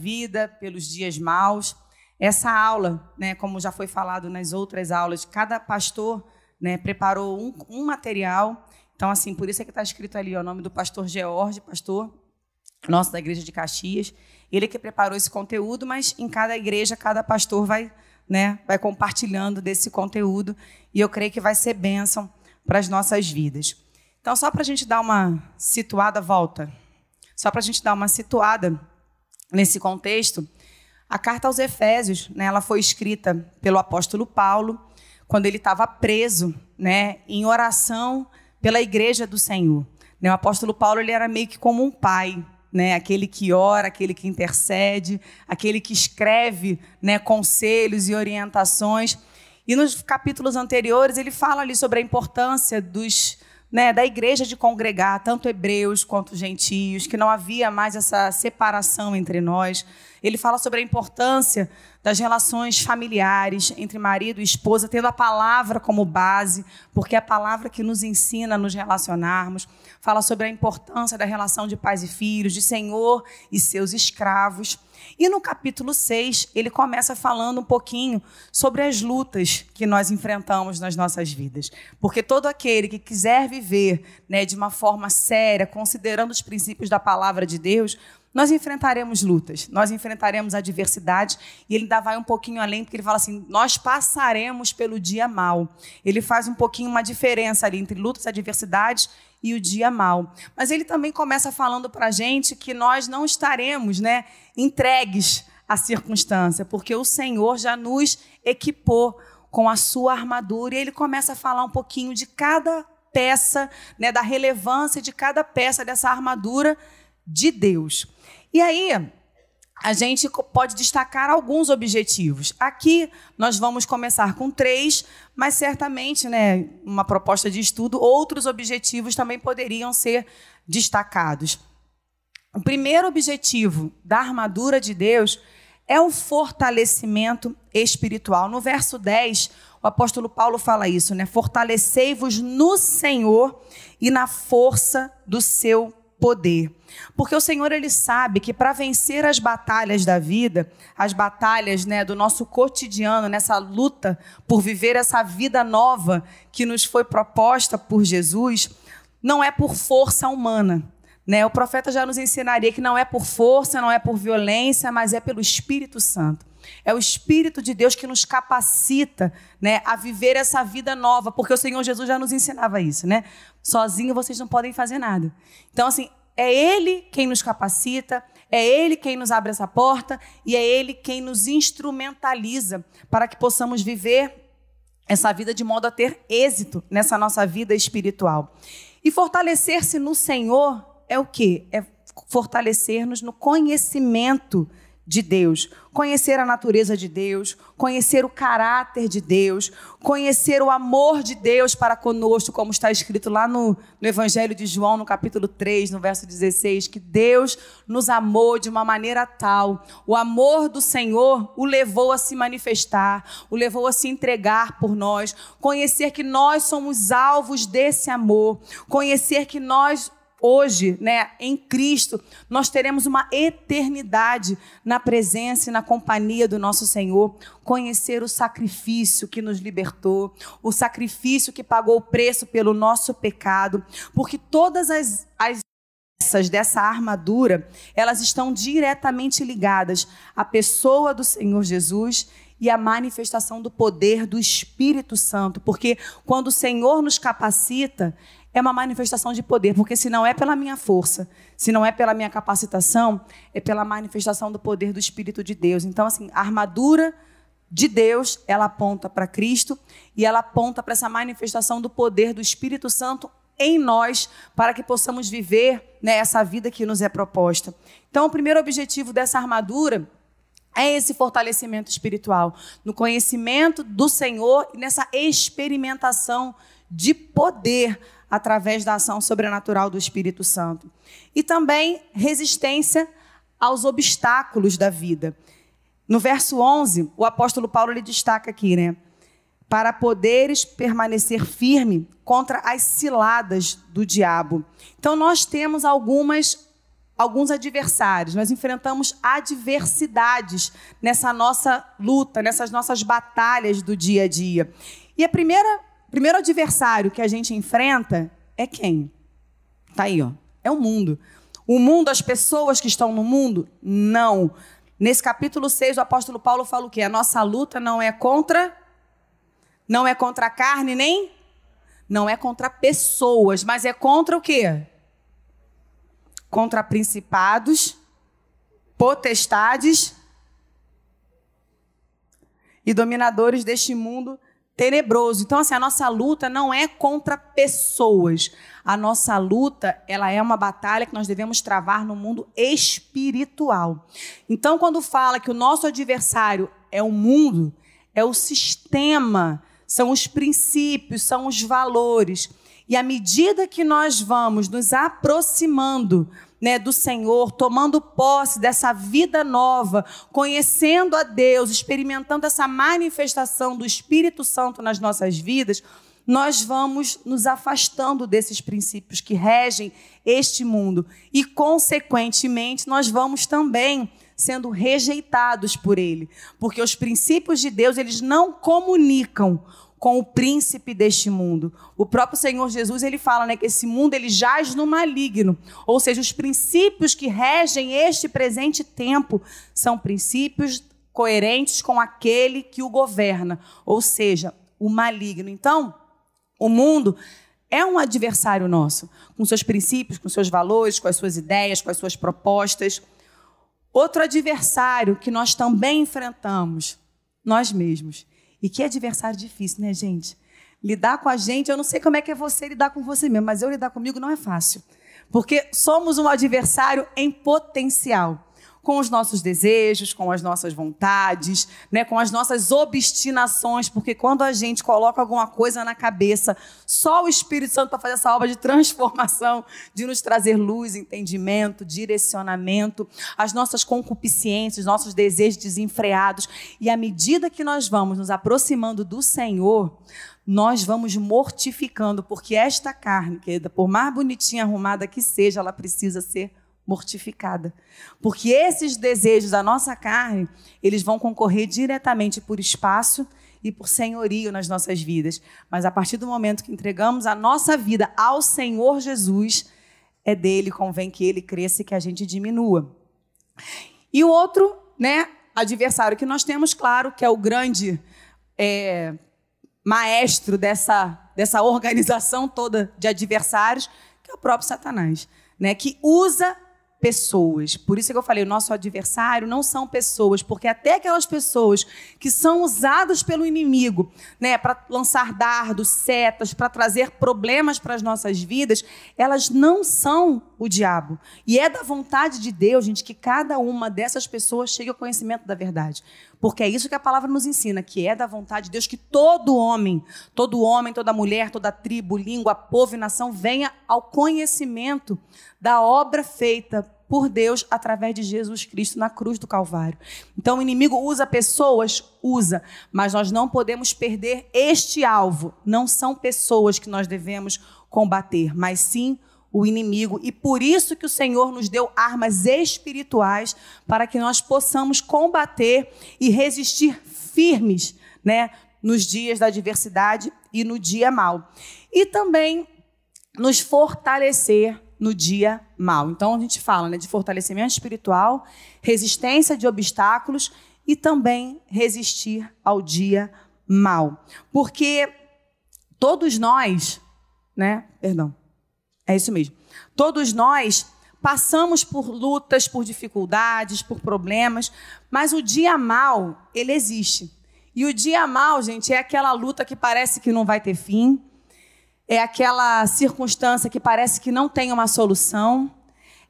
vida, pelos dias maus. Essa aula, né, como já foi falado nas outras aulas, cada pastor né, preparou um, um material. Então, assim, por isso é que está escrito ali ó, o nome do pastor George, pastor nosso da igreja de Caxias. Ele que preparou esse conteúdo, mas em cada igreja, cada pastor vai, né, vai compartilhando desse conteúdo. E eu creio que vai ser bênção para as nossas vidas. Então, só para a gente dar uma situada, volta. Só para a gente dar uma situada nesse contexto, a carta aos Efésios, né, ela foi escrita pelo apóstolo Paulo quando ele estava preso, né, em oração pela igreja do Senhor. Né, o apóstolo Paulo ele era meio que como um pai, né, aquele que ora, aquele que intercede, aquele que escreve né, conselhos e orientações. E nos capítulos anteriores ele fala ali sobre a importância dos né, da igreja de congregar tanto hebreus quanto gentios, que não havia mais essa separação entre nós. Ele fala sobre a importância das relações familiares entre marido e esposa, tendo a palavra como base, porque é a palavra que nos ensina a nos relacionarmos. Fala sobre a importância da relação de pais e filhos, de senhor e seus escravos. E no capítulo 6, ele começa falando um pouquinho sobre as lutas que nós enfrentamos nas nossas vidas. Porque todo aquele que quiser viver né, de uma forma séria, considerando os princípios da palavra de Deus, nós enfrentaremos lutas, nós enfrentaremos adversidade, e ele ainda vai um pouquinho além, porque ele fala assim: nós passaremos pelo dia mal. Ele faz um pouquinho uma diferença ali entre lutas, adversidades e o dia mal. Mas ele também começa falando para a gente que nós não estaremos né, entregues à circunstância, porque o Senhor já nos equipou com a sua armadura, e ele começa a falar um pouquinho de cada peça, né, da relevância de cada peça dessa armadura de Deus. E aí, a gente pode destacar alguns objetivos. Aqui nós vamos começar com três, mas certamente, né, uma proposta de estudo, outros objetivos também poderiam ser destacados. O primeiro objetivo da armadura de Deus é o fortalecimento espiritual. No verso 10, o apóstolo Paulo fala isso, né? Fortalecei-vos no Senhor e na força do seu poder. Porque o Senhor ele sabe que para vencer as batalhas da vida, as batalhas, né, do nosso cotidiano, nessa luta por viver essa vida nova que nos foi proposta por Jesus, não é por força humana. Né? O profeta já nos ensinaria que não é por força, não é por violência, mas é pelo Espírito Santo. É o Espírito de Deus que nos capacita né, a viver essa vida nova, porque o Senhor Jesus já nos ensinava isso, né? Sozinho vocês não podem fazer nada. Então, assim, é Ele quem nos capacita, é Ele quem nos abre essa porta e é Ele quem nos instrumentaliza para que possamos viver essa vida de modo a ter êxito nessa nossa vida espiritual. E fortalecer-se no Senhor é o quê? É fortalecer-nos no conhecimento de Deus, conhecer a natureza de Deus, conhecer o caráter de Deus, conhecer o amor de Deus para conosco, como está escrito lá no, no, Evangelho de João, no capítulo 3, no verso 16, que Deus nos amou de uma maneira tal, o amor do Senhor o levou a se manifestar, o levou a se entregar por nós, conhecer que nós somos alvos desse amor, conhecer que nós hoje, né, em Cristo, nós teremos uma eternidade na presença e na companhia do nosso Senhor, conhecer o sacrifício que nos libertou, o sacrifício que pagou o preço pelo nosso pecado, porque todas as, as dessa armadura, elas estão diretamente ligadas à pessoa do Senhor Jesus e à manifestação do poder do Espírito Santo, porque quando o Senhor nos capacita, é uma manifestação de poder, porque se não é pela minha força, se não é pela minha capacitação, é pela manifestação do poder do Espírito de Deus. Então, assim, a armadura de Deus, ela aponta para Cristo e ela aponta para essa manifestação do poder do Espírito Santo em nós, para que possamos viver né, essa vida que nos é proposta. Então, o primeiro objetivo dessa armadura é esse fortalecimento espiritual, no conhecimento do Senhor e nessa experimentação de poder através da ação sobrenatural do Espírito Santo. E também resistência aos obstáculos da vida. No verso 11, o apóstolo Paulo ele destaca aqui, né? Para poderes permanecer firme contra as ciladas do diabo. Então nós temos algumas alguns adversários, nós enfrentamos adversidades nessa nossa luta, nessas nossas batalhas do dia a dia. E a primeira, primeiro adversário que a gente enfrenta é quem? Tá aí, ó. É o mundo. O mundo, as pessoas que estão no mundo? Não. Nesse capítulo 6, o apóstolo Paulo fala o quê? A nossa luta não é contra não é contra a carne nem não é contra pessoas, mas é contra o quê? contra principados, potestades e dominadores deste mundo tenebroso. Então, assim, a nossa luta não é contra pessoas. A nossa luta, ela é uma batalha que nós devemos travar no mundo espiritual. Então, quando fala que o nosso adversário é o mundo, é o sistema, são os princípios, são os valores. E à medida que nós vamos nos aproximando né, do Senhor, tomando posse dessa vida nova, conhecendo a Deus, experimentando essa manifestação do Espírito Santo nas nossas vidas, nós vamos nos afastando desses princípios que regem este mundo. E, consequentemente, nós vamos também sendo rejeitados por ele, porque os princípios de Deus eles não comunicam com o príncipe deste mundo. O próprio Senhor Jesus, ele fala, né, que esse mundo ele jaz no maligno, ou seja, os princípios que regem este presente tempo são princípios coerentes com aquele que o governa, ou seja, o maligno. Então, o mundo é um adversário nosso, com seus princípios, com seus valores, com as suas ideias, com as suas propostas. Outro adversário que nós também enfrentamos, nós mesmos. E que adversário difícil, né, gente? Lidar com a gente, eu não sei como é que é você lidar com você mesmo, mas eu lidar comigo não é fácil. Porque somos um adversário em potencial com os nossos desejos, com as nossas vontades, né, com as nossas obstinações, porque quando a gente coloca alguma coisa na cabeça, só o Espírito Santo para fazer essa obra de transformação, de nos trazer luz, entendimento, direcionamento, as nossas concupiscências, nossos desejos desenfreados, e à medida que nós vamos nos aproximando do Senhor, nós vamos mortificando, porque esta carne, querida, por mais bonitinha arrumada que seja, ela precisa ser mortificada. Porque esses desejos da nossa carne, eles vão concorrer diretamente por espaço e por senhorio nas nossas vidas. Mas a partir do momento que entregamos a nossa vida ao Senhor Jesus, é dele convém que ele cresça e que a gente diminua. E o outro, né, adversário que nós temos, claro, que é o grande é, maestro dessa, dessa organização toda de adversários, que é o próprio Satanás, né, que usa pessoas. Por isso que eu falei, o nosso adversário não são pessoas, porque até aquelas pessoas que são usadas pelo inimigo, né, para lançar dardos, setas, para trazer problemas para as nossas vidas, elas não são o diabo. E é da vontade de Deus, gente, que cada uma dessas pessoas chegue ao conhecimento da verdade. Porque é isso que a palavra nos ensina, que é da vontade de Deus que todo homem, todo homem, toda mulher, toda tribo, língua, povo e nação venha ao conhecimento da obra feita por Deus através de Jesus Cristo na cruz do Calvário. Então o inimigo usa pessoas, usa, mas nós não podemos perder este alvo. Não são pessoas que nós devemos combater, mas sim o inimigo. E por isso que o Senhor nos deu armas espirituais para que nós possamos combater e resistir firmes, né, nos dias da adversidade e no dia mal. E também nos fortalecer no dia mal. Então a gente fala né, de fortalecimento espiritual, resistência de obstáculos e também resistir ao dia mal. Porque todos nós, né, perdão, é isso mesmo. Todos nós passamos por lutas, por dificuldades, por problemas, mas o dia mal, ele existe. E o dia mal, gente, é aquela luta que parece que não vai ter fim, é aquela circunstância que parece que não tem uma solução,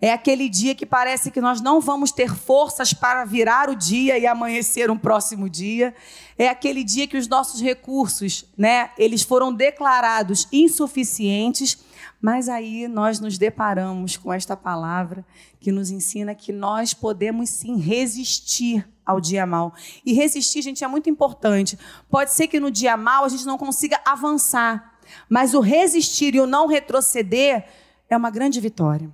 é aquele dia que parece que nós não vamos ter forças para virar o dia e amanhecer um próximo dia. É aquele dia que os nossos recursos, né, eles foram declarados insuficientes, mas aí nós nos deparamos com esta palavra que nos ensina que nós podemos sim resistir ao dia mal. E resistir, gente, é muito importante. Pode ser que no dia mal a gente não consiga avançar, mas o resistir e o não retroceder é uma grande vitória.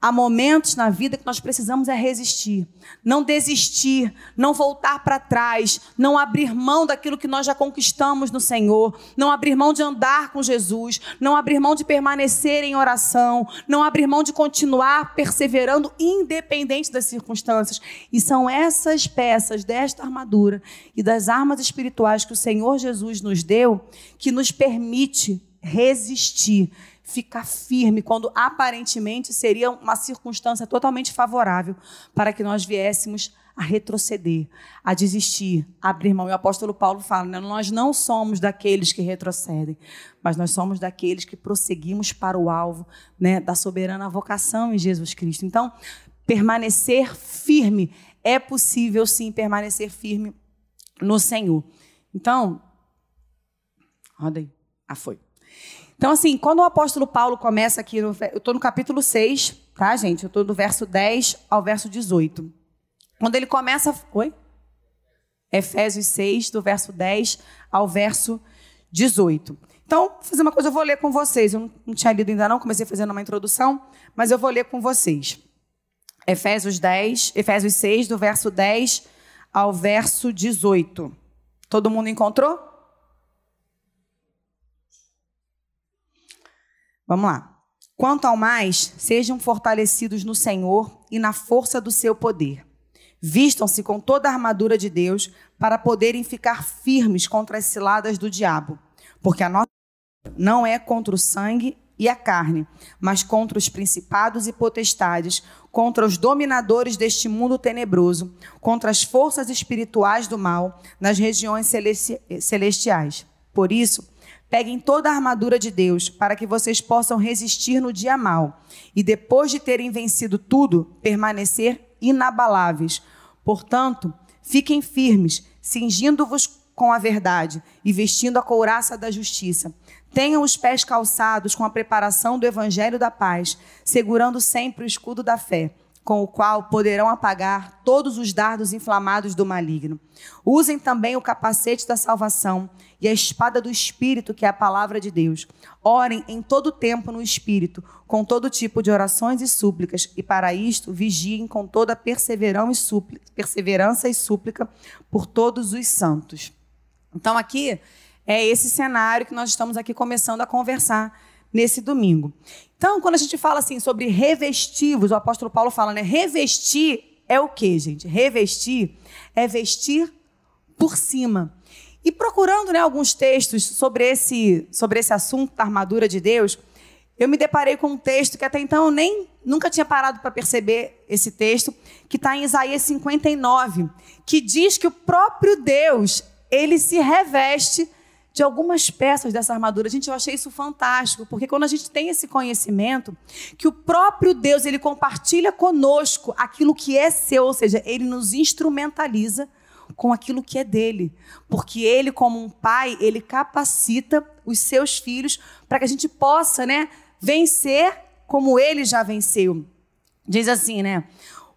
Há momentos na vida que nós precisamos é resistir, não desistir, não voltar para trás, não abrir mão daquilo que nós já conquistamos no Senhor, não abrir mão de andar com Jesus, não abrir mão de permanecer em oração, não abrir mão de continuar perseverando independente das circunstâncias. E são essas peças desta armadura e das armas espirituais que o Senhor Jesus nos deu que nos permite resistir ficar firme quando aparentemente seria uma circunstância totalmente favorável para que nós viéssemos a retroceder, a desistir, a abrir mão. E o apóstolo Paulo fala: né? nós não somos daqueles que retrocedem, mas nós somos daqueles que prosseguimos para o alvo né, da soberana vocação em Jesus Cristo. Então, permanecer firme é possível sim permanecer firme no Senhor. Então, roda aí. Ah, foi. Então, assim, quando o apóstolo Paulo começa aqui, no, eu estou no capítulo 6, tá, gente? Eu estou do verso 10 ao verso 18. Quando ele começa. Oi? Efésios 6, do verso 10 ao verso 18. Então, vou fazer uma coisa, eu vou ler com vocês. Eu não tinha lido ainda não, comecei fazendo uma introdução, mas eu vou ler com vocês. Efésios 10, Efésios 6, do verso 10 ao verso 18. Todo mundo encontrou? Vamos lá. Quanto ao mais, sejam fortalecidos no Senhor e na força do seu poder. Vistam-se com toda a armadura de Deus para poderem ficar firmes contra as ciladas do diabo, porque a nossa não é contra o sangue e a carne, mas contra os principados e potestades, contra os dominadores deste mundo tenebroso, contra as forças espirituais do mal nas regiões celestiais. Por isso, Peguem toda a armadura de Deus para que vocês possam resistir no dia mal e, depois de terem vencido tudo, permanecer inabaláveis. Portanto, fiquem firmes, cingindo-vos com a verdade e vestindo a couraça da justiça. Tenham os pés calçados com a preparação do evangelho da paz, segurando sempre o escudo da fé com o qual poderão apagar todos os dardos inflamados do maligno. Usem também o capacete da salvação e a espada do Espírito, que é a palavra de Deus. Orem em todo tempo no Espírito, com todo tipo de orações e súplicas, e para isto vigiem com toda perseverança e súplica por todos os santos. Então, aqui é esse cenário que nós estamos aqui começando a conversar nesse domingo. Então, quando a gente fala assim sobre revestivos, o apóstolo Paulo fala, né? Revestir é o que, gente? Revestir é vestir por cima. E procurando né, alguns textos sobre esse, sobre esse assunto da armadura de Deus, eu me deparei com um texto que até então eu nem nunca tinha parado para perceber esse texto, que está em Isaías 59, que diz que o próprio Deus ele se reveste de algumas peças dessa armadura. Gente, eu achei isso fantástico, porque quando a gente tem esse conhecimento, que o próprio Deus, ele compartilha conosco aquilo que é seu, ou seja, ele nos instrumentaliza com aquilo que é dele. Porque ele, como um pai, ele capacita os seus filhos para que a gente possa, né, vencer como ele já venceu. Diz assim, né?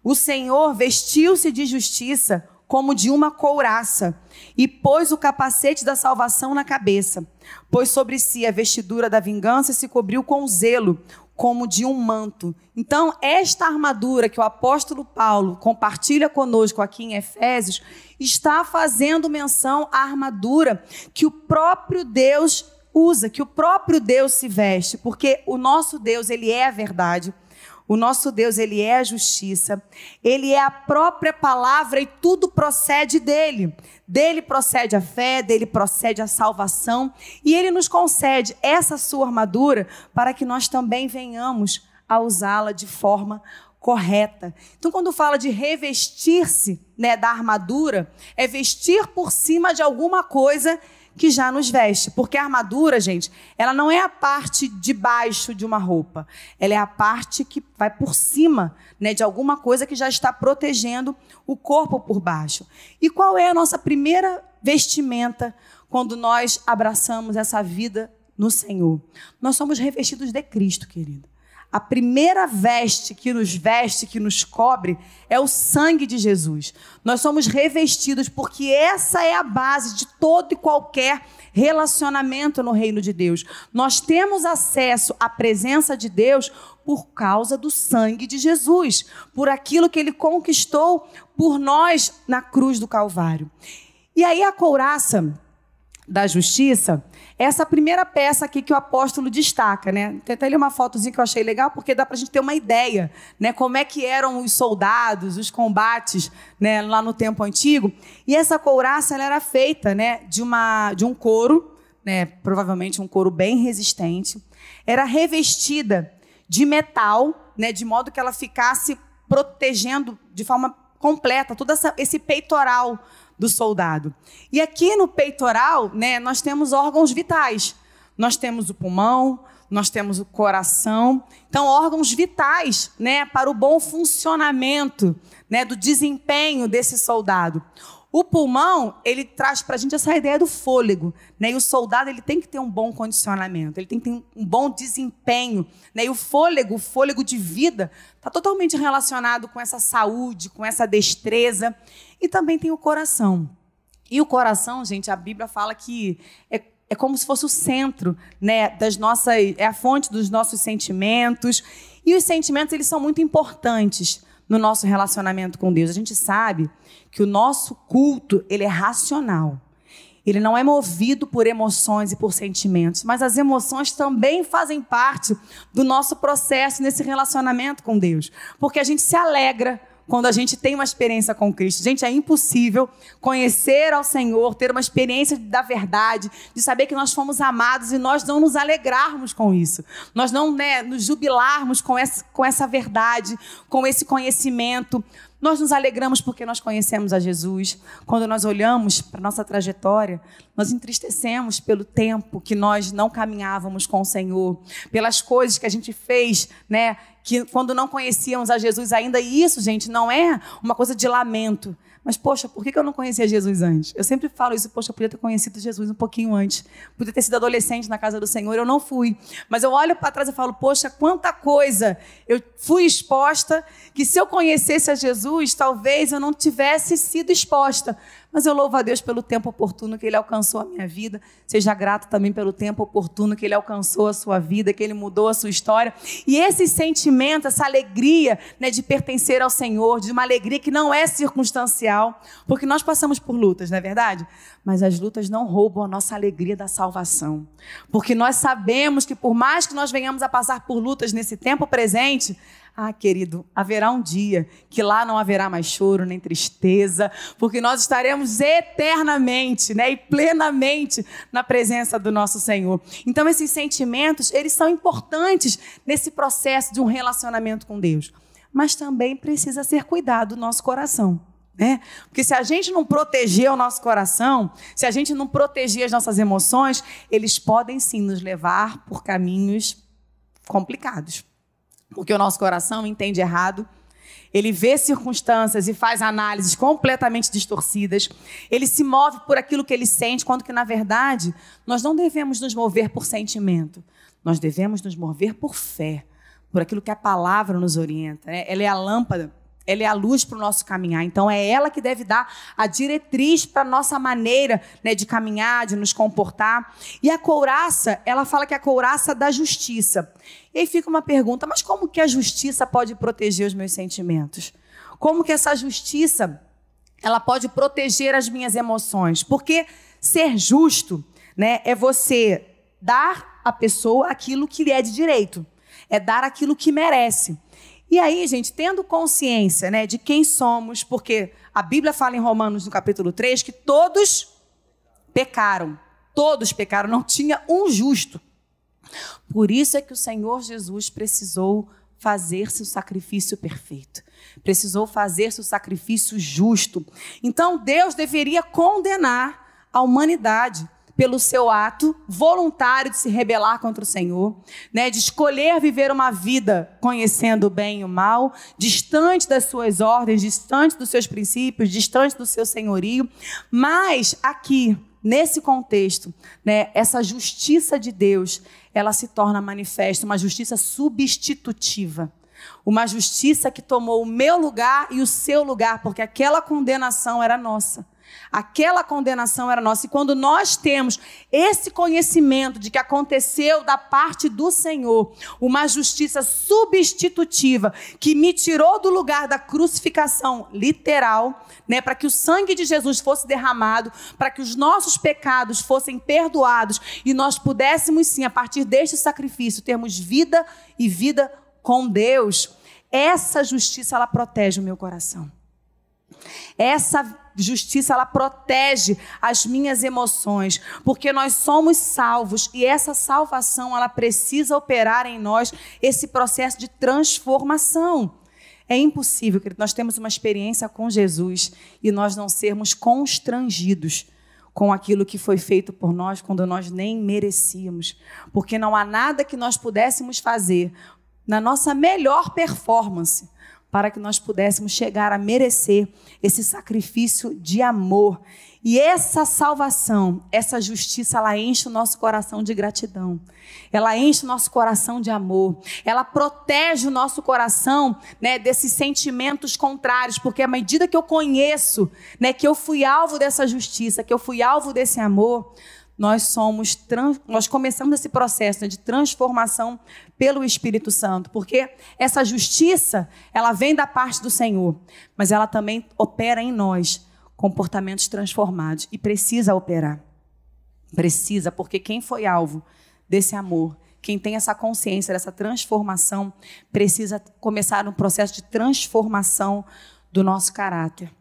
O Senhor vestiu-se de justiça como de uma couraça, e pôs o capacete da salvação na cabeça. Pôs sobre si a vestidura da vingança e se cobriu com zelo, como de um manto. Então, esta armadura que o apóstolo Paulo compartilha conosco aqui em Efésios, está fazendo menção à armadura que o próprio Deus usa, que o próprio Deus se veste, porque o nosso Deus, ele é a verdade. O nosso Deus, ele é a justiça, ele é a própria palavra e tudo procede dele. Dele procede a fé, dele procede a salvação, e ele nos concede essa sua armadura para que nós também venhamos a usá-la de forma correta. Então, quando fala de revestir-se né, da armadura, é vestir por cima de alguma coisa que já nos veste. Porque a armadura, gente, ela não é a parte de baixo de uma roupa. Ela é a parte que vai por cima né, de alguma coisa que já está protegendo o corpo por baixo. E qual é a nossa primeira vestimenta quando nós abraçamos essa vida no Senhor? Nós somos revestidos de Cristo, querido. A primeira veste que nos veste, que nos cobre, é o sangue de Jesus. Nós somos revestidos porque essa é a base de todo e qualquer relacionamento no reino de Deus. Nós temos acesso à presença de Deus por causa do sangue de Jesus, por aquilo que ele conquistou por nós na cruz do Calvário. E aí a couraça da justiça, essa primeira peça aqui que o apóstolo destaca, né? Tem até ali uma fotozinha que eu achei legal, porque dá para a gente ter uma ideia, né? Como é que eram os soldados, os combates, né? Lá no tempo antigo. E essa couraça, ela era feita, né? De, uma, de um couro, né? Provavelmente um couro bem resistente. Era revestida de metal, né? De modo que ela ficasse protegendo de forma completa todo essa, esse peitoral do soldado. E aqui no peitoral, né, nós temos órgãos vitais. Nós temos o pulmão, nós temos o coração. Então, órgãos vitais, né, para o bom funcionamento, né, do desempenho desse soldado. O pulmão, ele traz para a gente essa ideia do fôlego. Né? E o soldado ele tem que ter um bom condicionamento, ele tem que ter um bom desempenho. Né? E o fôlego, o fôlego de vida, está totalmente relacionado com essa saúde, com essa destreza. E também tem o coração. E o coração, gente, a Bíblia fala que é, é como se fosse o centro né, das nossas. é a fonte dos nossos sentimentos. E os sentimentos, eles são muito importantes no nosso relacionamento com Deus. A gente sabe que o nosso culto, ele é racional. Ele não é movido por emoções e por sentimentos, mas as emoções também fazem parte do nosso processo nesse relacionamento com Deus. Porque a gente se alegra quando a gente tem uma experiência com Cristo. Gente, é impossível conhecer ao Senhor, ter uma experiência da verdade, de saber que nós fomos amados e nós não nos alegrarmos com isso. Nós não né, nos jubilarmos com essa, com essa verdade, com esse conhecimento. Nós nos alegramos porque nós conhecemos a Jesus. Quando nós olhamos para a nossa trajetória, nós entristecemos pelo tempo que nós não caminhávamos com o Senhor, pelas coisas que a gente fez, né? Que quando não conhecíamos a Jesus ainda, e isso, gente, não é uma coisa de lamento, mas, poxa, por que eu não conhecia Jesus antes? Eu sempre falo isso, poxa, eu podia ter conhecido Jesus um pouquinho antes. Podia ter sido adolescente na casa do Senhor, eu não fui. Mas eu olho para trás e falo, poxa, quanta coisa eu fui exposta, que se eu conhecesse a Jesus, talvez eu não tivesse sido exposta. Mas eu louvo a Deus pelo tempo oportuno que Ele alcançou a minha vida. Seja grato também pelo tempo oportuno que Ele alcançou a sua vida, que Ele mudou a sua história. E esse sentimento, essa alegria né, de pertencer ao Senhor, de uma alegria que não é circunstancial, porque nós passamos por lutas, não é verdade? Mas as lutas não roubam a nossa alegria da salvação. Porque nós sabemos que por mais que nós venhamos a passar por lutas nesse tempo presente, ah, querido, haverá um dia que lá não haverá mais choro nem tristeza, porque nós estaremos eternamente, né, e plenamente na presença do nosso Senhor. Então esses sentimentos, eles são importantes nesse processo de um relacionamento com Deus, mas também precisa ser cuidado do nosso coração. Né? Porque se a gente não proteger o nosso coração, se a gente não proteger as nossas emoções, eles podem sim nos levar por caminhos complicados porque o nosso coração entende errado. Ele vê circunstâncias e faz análises completamente distorcidas. Ele se move por aquilo que ele sente, quando que, na verdade, nós não devemos nos mover por sentimento. Nós devemos nos mover por fé, por aquilo que a palavra nos orienta. Né? Ela é a lâmpada ela é a luz para o nosso caminhar. Então é ela que deve dar a diretriz para a nossa maneira né, de caminhar, de nos comportar. E a couraça, ela fala que é a couraça da justiça. E aí fica uma pergunta: mas como que a justiça pode proteger os meus sentimentos? Como que essa justiça ela pode proteger as minhas emoções? Porque ser justo, né, é você dar à pessoa aquilo que lhe é de direito, é dar aquilo que merece. E aí, gente, tendo consciência né, de quem somos, porque a Bíblia fala em Romanos, no capítulo 3, que todos pecaram. Todos pecaram, não tinha um justo. Por isso é que o Senhor Jesus precisou fazer seu sacrifício perfeito. Precisou fazer seu sacrifício justo. Então, Deus deveria condenar a humanidade pelo seu ato voluntário de se rebelar contra o Senhor, né, de escolher viver uma vida conhecendo o bem e o mal, distante das suas ordens, distante dos seus princípios, distante do seu senhorio. Mas aqui, nesse contexto, né, essa justiça de Deus, ela se torna manifesta, uma justiça substitutiva. Uma justiça que tomou o meu lugar e o seu lugar, porque aquela condenação era nossa. Aquela condenação era nossa. E quando nós temos esse conhecimento de que aconteceu da parte do Senhor uma justiça substitutiva que me tirou do lugar da crucificação literal, né, para que o sangue de Jesus fosse derramado, para que os nossos pecados fossem perdoados e nós pudéssemos sim, a partir deste sacrifício, termos vida e vida com Deus. Essa justiça ela protege o meu coração. Essa justiça ela protege as minhas emoções, porque nós somos salvos e essa salvação ela precisa operar em nós esse processo de transformação. É impossível que nós temos uma experiência com Jesus e nós não sermos constrangidos com aquilo que foi feito por nós quando nós nem merecíamos, porque não há nada que nós pudéssemos fazer na nossa melhor performance para que nós pudéssemos chegar a merecer esse sacrifício de amor. E essa salvação, essa justiça, ela enche o nosso coração de gratidão. Ela enche o nosso coração de amor. Ela protege o nosso coração, né, desses sentimentos contrários, porque à medida que eu conheço, né, que eu fui alvo dessa justiça, que eu fui alvo desse amor, nós somos nós começamos esse processo de transformação pelo Espírito Santo, porque essa justiça, ela vem da parte do Senhor, mas ela também opera em nós comportamentos transformados e precisa operar. Precisa, porque quem foi alvo desse amor, quem tem essa consciência dessa transformação, precisa começar um processo de transformação do nosso caráter.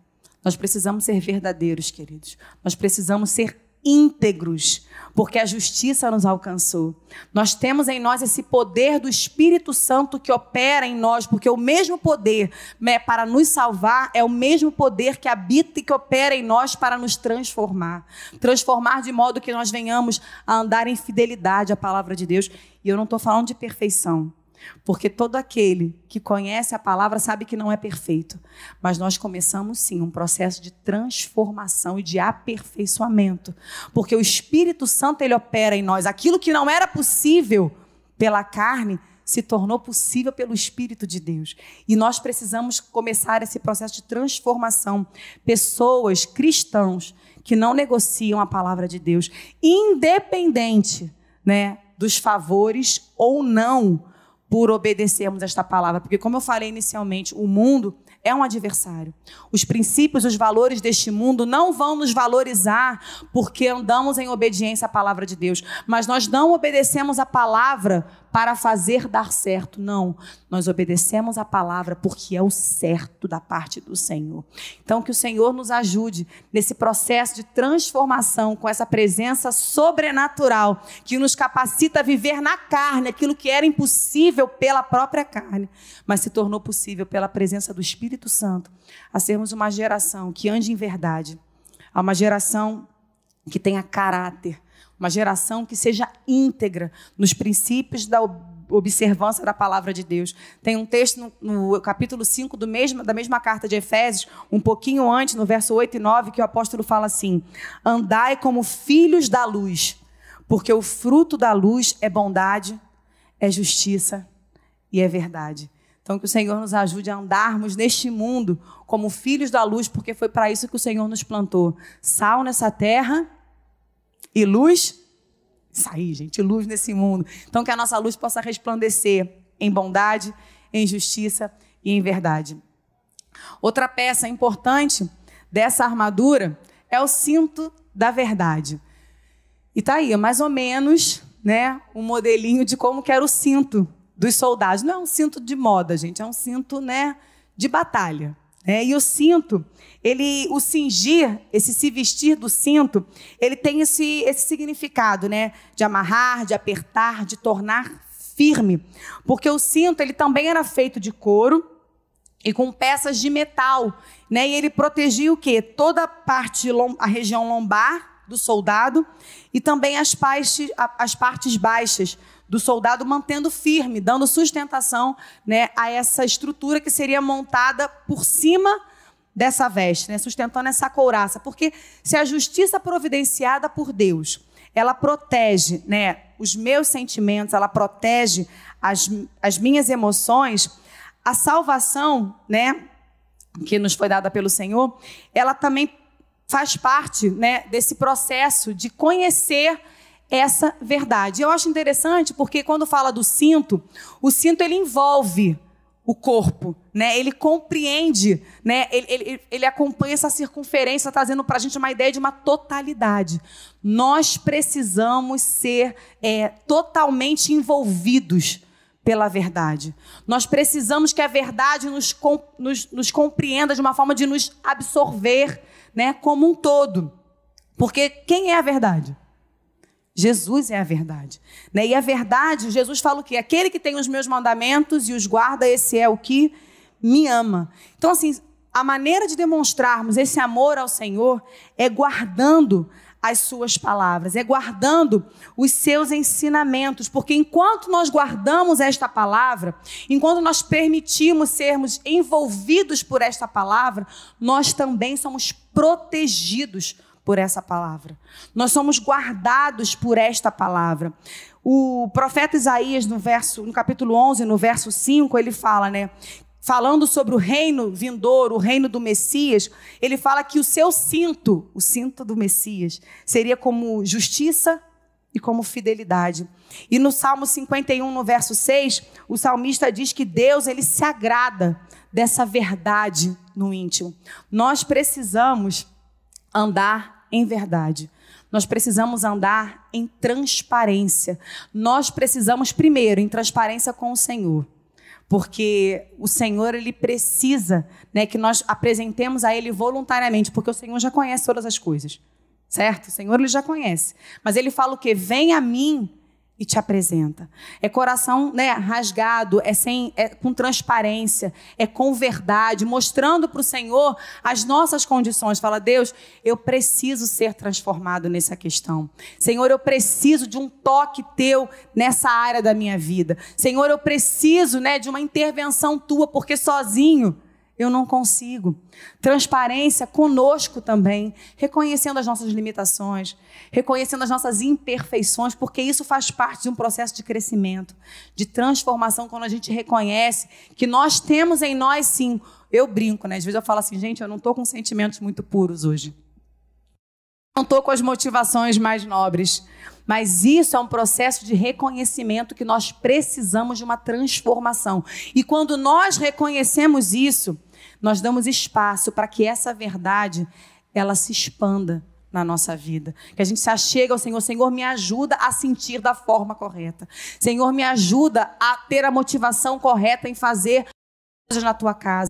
Nós precisamos ser verdadeiros, queridos. Nós precisamos ser íntegros, porque a justiça nos alcançou. Nós temos em nós esse poder do Espírito Santo que opera em nós, porque o mesmo poder né, para nos salvar é o mesmo poder que habita e que opera em nós para nos transformar. Transformar de modo que nós venhamos a andar em fidelidade à palavra de Deus. E eu não estou falando de perfeição. Porque todo aquele que conhece a palavra sabe que não é perfeito. Mas nós começamos sim um processo de transformação e de aperfeiçoamento. Porque o Espírito Santo ele opera em nós. Aquilo que não era possível pela carne se tornou possível pelo Espírito de Deus. E nós precisamos começar esse processo de transformação. Pessoas, cristãos, que não negociam a palavra de Deus, independente né, dos favores ou não por obedecermos esta palavra, porque como eu falei inicialmente, o mundo é um adversário. Os princípios, os valores deste mundo não vão nos valorizar porque andamos em obediência à palavra de Deus, mas nós não obedecemos a palavra para fazer dar certo. Não, nós obedecemos a palavra porque é o certo da parte do Senhor. Então, que o Senhor nos ajude nesse processo de transformação com essa presença sobrenatural que nos capacita a viver na carne aquilo que era impossível pela própria carne, mas se tornou possível pela presença do Espírito Santo, a sermos uma geração que ande em verdade, a uma geração que tenha caráter, uma geração que seja íntegra nos princípios da observância da palavra de Deus. Tem um texto no, no, capítulo 5 do mesmo, da mesma carta de Efésios, um pouquinho antes, no verso 8 e 9, que o apóstolo fala assim: Andai como filhos da luz, porque o fruto da luz é bondade, é justiça e é verdade. Então, que o Senhor nos ajude a andarmos neste mundo como filhos da luz, porque foi para isso que o Senhor nos plantou. Sal nessa terra e luz sair, gente, luz nesse mundo. Então que a nossa luz possa resplandecer em bondade, em justiça e em verdade. Outra peça importante dessa armadura é o cinto da verdade. E tá aí, mais ou menos, né, um modelinho de como que era o cinto dos soldados. Não é um cinto de moda, gente, é um cinto, né, de batalha. É, e o cinto, ele, o cingir, esse se vestir do cinto, ele tem esse, esse significado, né? De amarrar, de apertar, de tornar firme. Porque o cinto, ele também era feito de couro e com peças de metal, né? E ele protegia o quê? Toda a parte, a região lombar do soldado e também as partes, as partes baixas do soldado mantendo firme, dando sustentação né, a essa estrutura que seria montada por cima dessa veste, né? sustentando essa couraça. Porque se a justiça providenciada por Deus, ela protege né, os meus sentimentos, ela protege as, as minhas emoções, a salvação, né, que nos foi dada pelo Senhor, ela também faz parte né, desse processo de conhecer essa verdade. Eu acho interessante porque quando fala do cinto, o cinto ele envolve o corpo, né? Ele compreende, né? Ele, ele, ele acompanha essa circunferência, trazendo para a gente uma ideia de uma totalidade. Nós precisamos ser é, totalmente envolvidos pela verdade. Nós precisamos que a verdade nos, nos, nos compreenda de uma forma de nos absorver, né? Como um todo. Porque quem é a verdade? Jesus é a verdade. Né? E a verdade, Jesus fala o quê? Aquele que tem os meus mandamentos e os guarda, esse é o que me ama. Então, assim, a maneira de demonstrarmos esse amor ao Senhor é guardando as suas palavras, é guardando os seus ensinamentos, porque enquanto nós guardamos esta palavra, enquanto nós permitimos sermos envolvidos por esta palavra, nós também somos protegidos por essa palavra. Nós somos guardados por esta palavra. O profeta Isaías, no, verso, no capítulo 11, no verso 5, ele fala, né? Falando sobre o reino vindouro, o reino do Messias, ele fala que o seu cinto, o cinto do Messias, seria como justiça e como fidelidade. E no Salmo 51, no verso 6, o salmista diz que Deus ele se agrada dessa verdade no íntimo. Nós precisamos andar em verdade. Nós precisamos andar em transparência. Nós precisamos, primeiro, em transparência com o Senhor. Porque o Senhor, ele precisa né, que nós apresentemos a Ele voluntariamente, porque o Senhor já conhece todas as coisas. Certo? O Senhor, ele já conhece. Mas ele fala o quê? Vem a mim e te apresenta. É coração né, rasgado, é, sem, é com transparência, é com verdade, mostrando para o Senhor as nossas condições. Fala, Deus, eu preciso ser transformado nessa questão. Senhor, eu preciso de um toque teu nessa área da minha vida. Senhor, eu preciso né, de uma intervenção tua, porque sozinho eu não consigo. Transparência conosco também, reconhecendo as nossas limitações, reconhecendo as nossas imperfeições, porque isso faz parte de um processo de crescimento, de transformação, quando a gente reconhece que nós temos em nós sim. Eu brinco, né? Às vezes eu falo assim, gente, eu não estou com sentimentos muito puros hoje. Não estou com as motivações mais nobres. Mas isso é um processo de reconhecimento que nós precisamos de uma transformação. E quando nós reconhecemos isso, nós damos espaço para que essa verdade ela se expanda na nossa vida. Que a gente se achega ao Senhor, Senhor, me ajuda a sentir da forma correta. Senhor, me ajuda a ter a motivação correta em fazer coisas na tua casa.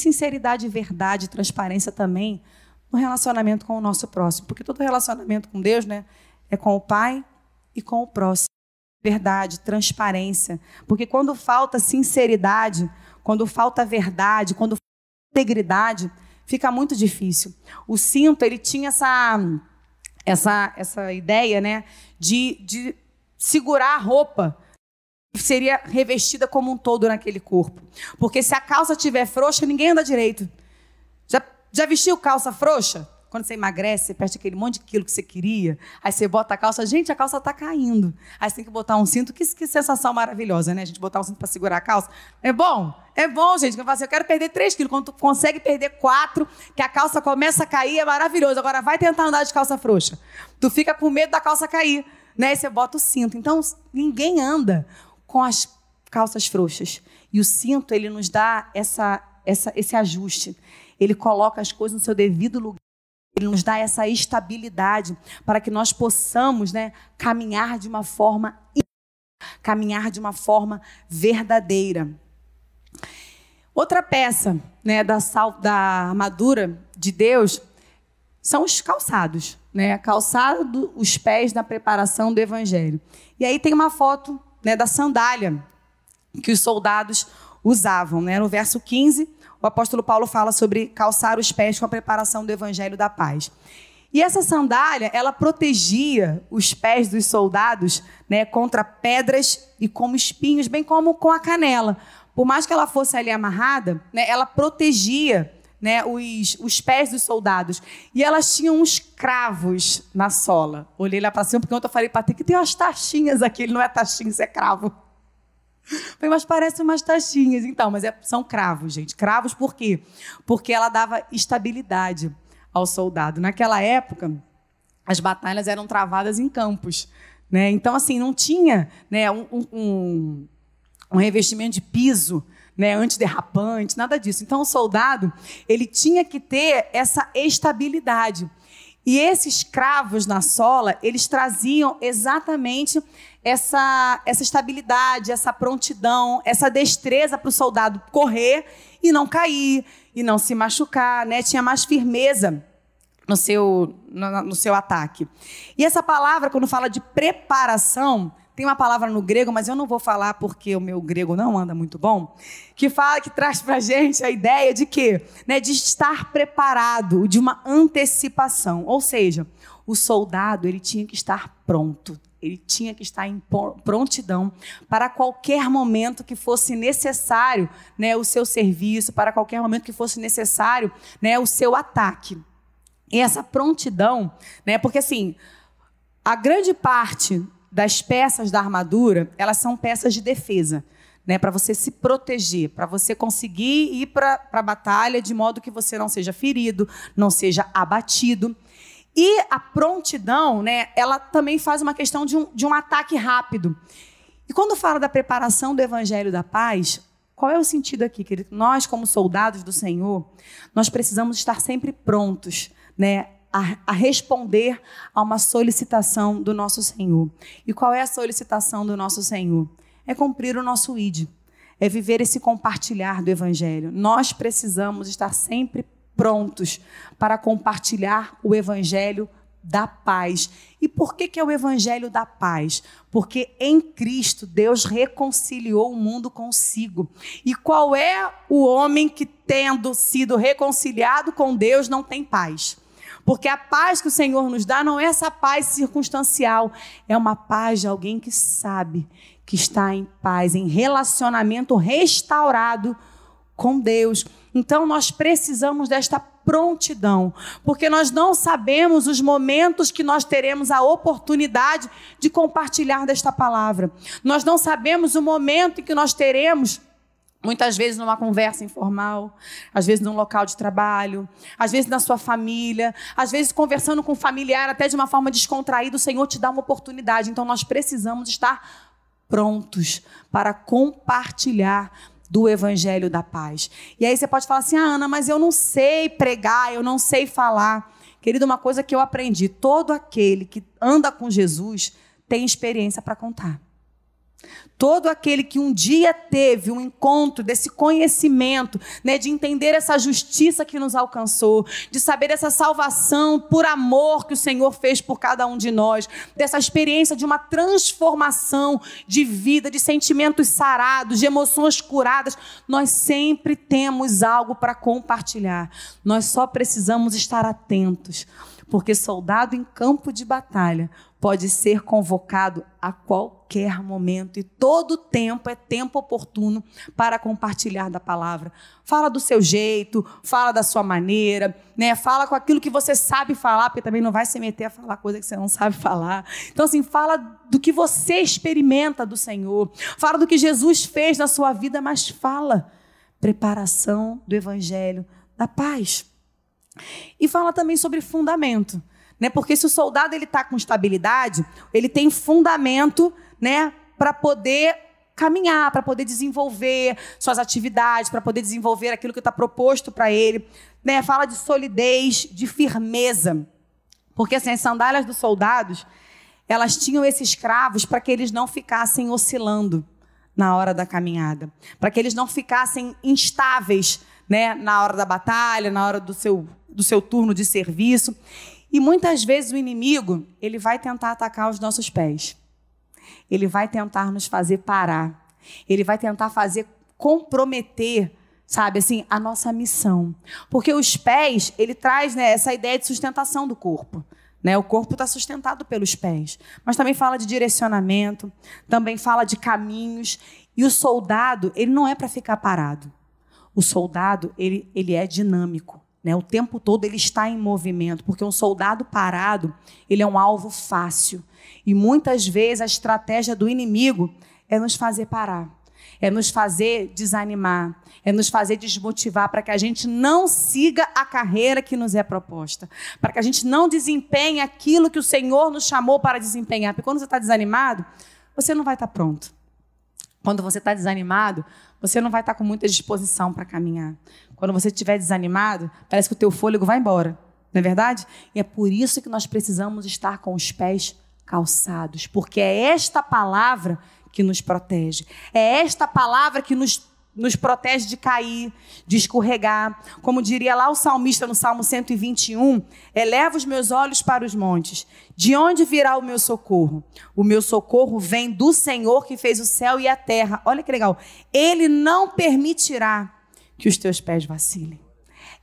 Sinceridade, verdade, transparência também no relacionamento com o nosso próximo, porque todo relacionamento com Deus, né, é com o Pai e com o próximo. Verdade, transparência, porque quando falta sinceridade, quando falta verdade, quando integridade, fica muito difícil. O cinto, ele tinha essa, essa, essa ideia né, de, de segurar a roupa seria revestida como um todo naquele corpo. Porque se a calça estiver frouxa, ninguém anda direito. Já, já vestiu calça frouxa? Quando você emagrece, você perde aquele monte de quilo que você queria, aí você bota a calça, gente, a calça está caindo. Aí você tem que botar um cinto, que, que sensação maravilhosa, né? A gente botar um cinto para segurar a calça. É bom? É bom, gente. Eu falo assim, eu quero perder 3 quilos. Quando tu consegue perder 4, que a calça começa a cair, é maravilhoso. Agora vai tentar andar de calça frouxa. Tu fica com medo da calça cair, né? E você bota o cinto. Então, ninguém anda com as calças frouxas. E o cinto, ele nos dá essa, essa, esse ajuste. Ele coloca as coisas no seu devido lugar. Ele nos dá essa estabilidade para que nós possamos né, caminhar de uma forma caminhar de uma forma verdadeira. Outra peça né, da, da armadura de Deus são os calçados, né? Calçado, os pés da preparação do Evangelho. E aí tem uma foto né, da sandália que os soldados usavam, né? No verso 15, o apóstolo Paulo fala sobre calçar os pés com a preparação do evangelho da paz. E essa sandália, ela protegia os pés dos soldados né, contra pedras e como espinhos, bem como com a canela. Por mais que ela fosse ali amarrada, né, ela protegia né, os, os pés dos soldados. E elas tinham uns cravos na sola. Olhei lá para cima, porque ontem eu falei, para que tem umas taxinhas aqui. Ele não é taxinha, isso é cravo. Falei, mas parecem umas taxinhas. Então, mas é, são cravos, gente. Cravos por quê? Porque ela dava estabilidade ao soldado. Naquela época, as batalhas eram travadas em campos. Né? Então, assim, não tinha né, um, um, um revestimento de piso né, antiderrapante, nada disso. Então, o soldado ele tinha que ter essa estabilidade. E esses cravos na sola, eles traziam exatamente essa, essa estabilidade, essa prontidão, essa destreza para o soldado correr e não cair, e não se machucar, né? Tinha mais firmeza no seu, no, no seu ataque. E essa palavra, quando fala de preparação, tem uma palavra no grego, mas eu não vou falar porque o meu grego não anda muito bom, que fala que traz para gente a ideia de que, né, de estar preparado, de uma antecipação. Ou seja, o soldado ele tinha que estar pronto, ele tinha que estar em prontidão para qualquer momento que fosse necessário, né, o seu serviço, para qualquer momento que fosse necessário, né, o seu ataque. E essa prontidão, né, porque assim, a grande parte das peças da armadura, elas são peças de defesa, né, para você se proteger, para você conseguir ir para a batalha de modo que você não seja ferido, não seja abatido. E a prontidão, né, ela também faz uma questão de um, de um ataque rápido. E quando fala da preparação do evangelho da paz, qual é o sentido aqui, querido? Nós, como soldados do Senhor, nós precisamos estar sempre prontos, né, a, a, responder a uma solicitação do nosso Senhor. E qual é a solicitação do nosso Senhor? É cumprir o nosso ID, é viver esse compartilhar do Evangelho. Nós precisamos estar sempre prontos para compartilhar o Evangelho da paz. E por que, que é o evangelho da paz? Porque em Cristo Deus reconciliou o mundo consigo. E qual é o homem que, tendo sido reconciliado com Deus, não tem paz? Porque a paz que o Senhor nos dá não é essa paz circunstancial, é uma paz de alguém que sabe que está em paz, em relacionamento restaurado com Deus. Então nós precisamos desta prontidão, porque nós não sabemos os momentos que nós teremos a oportunidade de compartilhar desta palavra. Nós não sabemos o momento em que nós teremos Muitas vezes numa conversa informal, às vezes num local de trabalho, às vezes na sua família, às vezes conversando com um familiar até de uma forma descontraída, o Senhor te dá uma oportunidade. Então nós precisamos estar prontos para compartilhar do evangelho da paz. E aí você pode falar assim: "Ah, Ana, mas eu não sei pregar, eu não sei falar". Querido, uma coisa que eu aprendi, todo aquele que anda com Jesus tem experiência para contar. Todo aquele que um dia teve um encontro desse conhecimento, né, de entender essa justiça que nos alcançou, de saber essa salvação por amor que o Senhor fez por cada um de nós, dessa experiência de uma transformação de vida, de sentimentos sarados, de emoções curadas, nós sempre temos algo para compartilhar. Nós só precisamos estar atentos, porque soldado em campo de batalha pode ser convocado a qualquer momento e todo tempo é tempo oportuno para compartilhar da palavra. Fala do seu jeito, fala da sua maneira, né? Fala com aquilo que você sabe falar, porque também não vai se meter a falar coisa que você não sabe falar. Então assim, fala do que você experimenta do Senhor. Fala do que Jesus fez na sua vida, mas fala preparação do evangelho da paz. E fala também sobre fundamento. Né? Porque se o soldado ele está com estabilidade, ele tem fundamento né, para poder caminhar, para poder desenvolver suas atividades, para poder desenvolver aquilo que está proposto para ele. Né? Fala de solidez, de firmeza. Porque assim, as sandálias dos soldados, elas tinham esses cravos para que eles não ficassem oscilando na hora da caminhada, para que eles não ficassem instáveis né, na hora da batalha, na hora do seu, do seu turno de serviço. E muitas vezes o inimigo, ele vai tentar atacar os nossos pés. Ele vai tentar nos fazer parar. Ele vai tentar fazer comprometer, sabe, assim, a nossa missão. Porque os pés, ele traz né, essa ideia de sustentação do corpo. Né? O corpo está sustentado pelos pés. Mas também fala de direcionamento, também fala de caminhos. E o soldado, ele não é para ficar parado. O soldado, ele, ele é dinâmico. Né? O tempo todo ele está em movimento, porque um soldado parado, ele é um alvo fácil. E muitas vezes a estratégia do inimigo é nos fazer parar, é nos fazer desanimar, é nos fazer desmotivar para que a gente não siga a carreira que nos é proposta, para que a gente não desempenhe aquilo que o Senhor nos chamou para desempenhar. Porque quando você está desanimado, você não vai estar pronto. Quando você está desanimado, você não vai estar com muita disposição para caminhar. Quando você estiver desanimado, parece que o teu fôlego vai embora. Não é verdade? E é por isso que nós precisamos estar com os pés calçados, porque é esta palavra que nos protege. É esta palavra que nos nos protege de cair, de escorregar. Como diria lá o salmista no Salmo 121, eleva os meus olhos para os montes. De onde virá o meu socorro? O meu socorro vem do Senhor que fez o céu e a terra. Olha que legal. Ele não permitirá que os teus pés vacilem.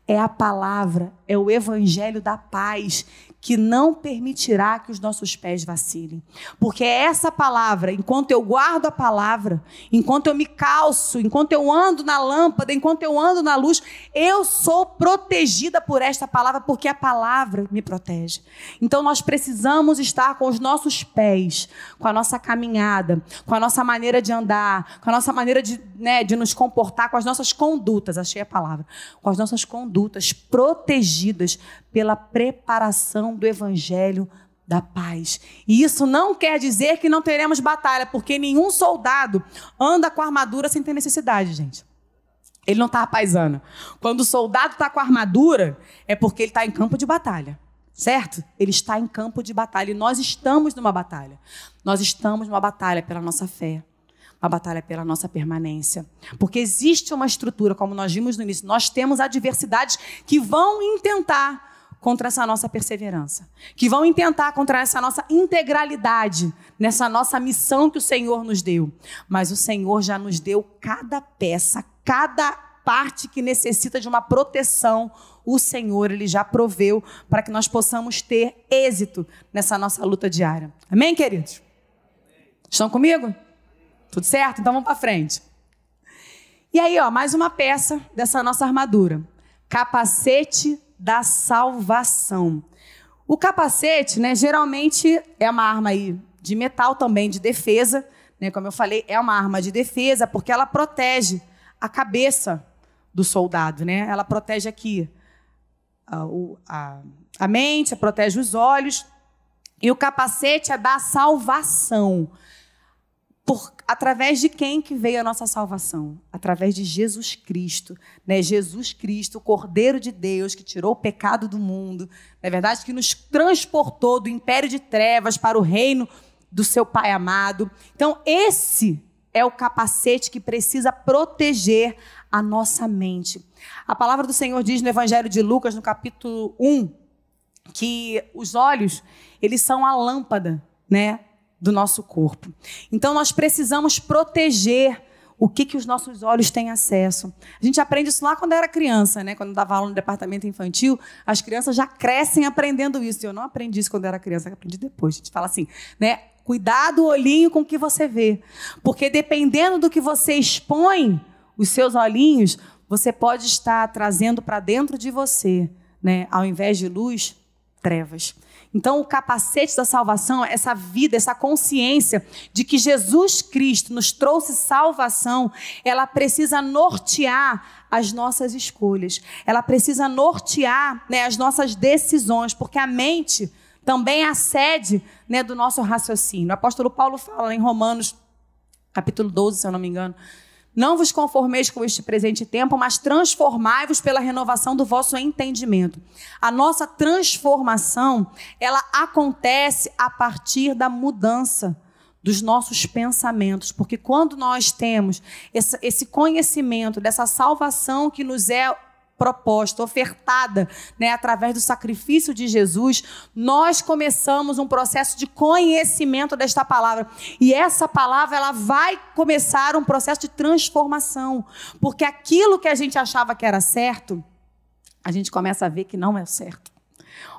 É a palavra, é o evangelho da paz que não permitirá que os nossos pés vacilem. Porque é essa palavra, enquanto eu guardo a palavra, enquanto eu me calço, enquanto eu ando na lâmpada, enquanto eu ando na luz, eu sou protegida por esta palavra, porque a palavra me protege. Então nós precisamos estar com os nossos pés, com a nossa caminhada, com a nossa maneira de andar, com a nossa maneira de, né, de nos comportar, com as nossas condutas, achei a palavra, com as nossas condutas protegidas pela preparação do evangelho da paz. E isso não quer dizer que não teremos batalha, porque nenhum soldado anda com armadura sem ter necessidade, gente. Ele não está paisano. Quando o soldado está com armadura, é porque ele está em campo de batalha. Certo? Ele está em campo de batalha. E nós estamos numa batalha. Nós estamos numa batalha pela nossa fé. Uma batalha pela nossa permanência. Porque existe uma estrutura, como nós vimos no início. Nós temos adversidades que vão intentar contra essa nossa perseverança, que vão intentar contra essa nossa integralidade, nessa nossa missão que o Senhor nos deu. Mas o Senhor já nos deu cada peça, cada parte que necessita de uma proteção, o Senhor ele já proveu para que nós possamos ter êxito nessa nossa luta diária. Amém, queridos? Estão comigo? Tudo certo? Então vamos para frente. E aí, ó, mais uma peça dessa nossa armadura. Capacete da salvação. O capacete, né, geralmente é uma arma aí de metal também de defesa, né, como eu falei, é uma arma de defesa porque ela protege a cabeça do soldado, né? Ela protege aqui a, a, a mente, protege os olhos. E o capacete é da salvação por, através de quem que veio a nossa salvação? Através de Jesus Cristo, né? Jesus Cristo, o Cordeiro de Deus que tirou o pecado do mundo, não é verdade que nos transportou do império de trevas para o reino do seu Pai amado. Então, esse é o capacete que precisa proteger a nossa mente. A palavra do Senhor diz no Evangelho de Lucas, no capítulo 1, que os olhos, eles são a lâmpada, né? Do nosso corpo. Então nós precisamos proteger o que, que os nossos olhos têm acesso. A gente aprende isso lá quando era criança, né? Quando dava aula no departamento infantil, as crianças já crescem aprendendo isso. Eu não aprendi isso quando era criança, aprendi depois. A gente fala assim, né? Cuidado o olhinho com o que você vê. Porque dependendo do que você expõe, os seus olhinhos, você pode estar trazendo para dentro de você, né? Ao invés de luz, trevas. Então, o capacete da salvação essa vida, essa consciência de que Jesus Cristo nos trouxe salvação, ela precisa nortear as nossas escolhas, ela precisa nortear né, as nossas decisões, porque a mente também é a sede né, do nosso raciocínio. O apóstolo Paulo fala em Romanos, capítulo 12, se eu não me engano, não vos conformeis com este presente tempo, mas transformai-vos pela renovação do vosso entendimento. A nossa transformação, ela acontece a partir da mudança dos nossos pensamentos, porque quando nós temos esse conhecimento dessa salvação que nos é proposta, ofertada, né, através do sacrifício de Jesus, nós começamos um processo de conhecimento desta palavra. E essa palavra ela vai começar um processo de transformação, porque aquilo que a gente achava que era certo, a gente começa a ver que não é certo.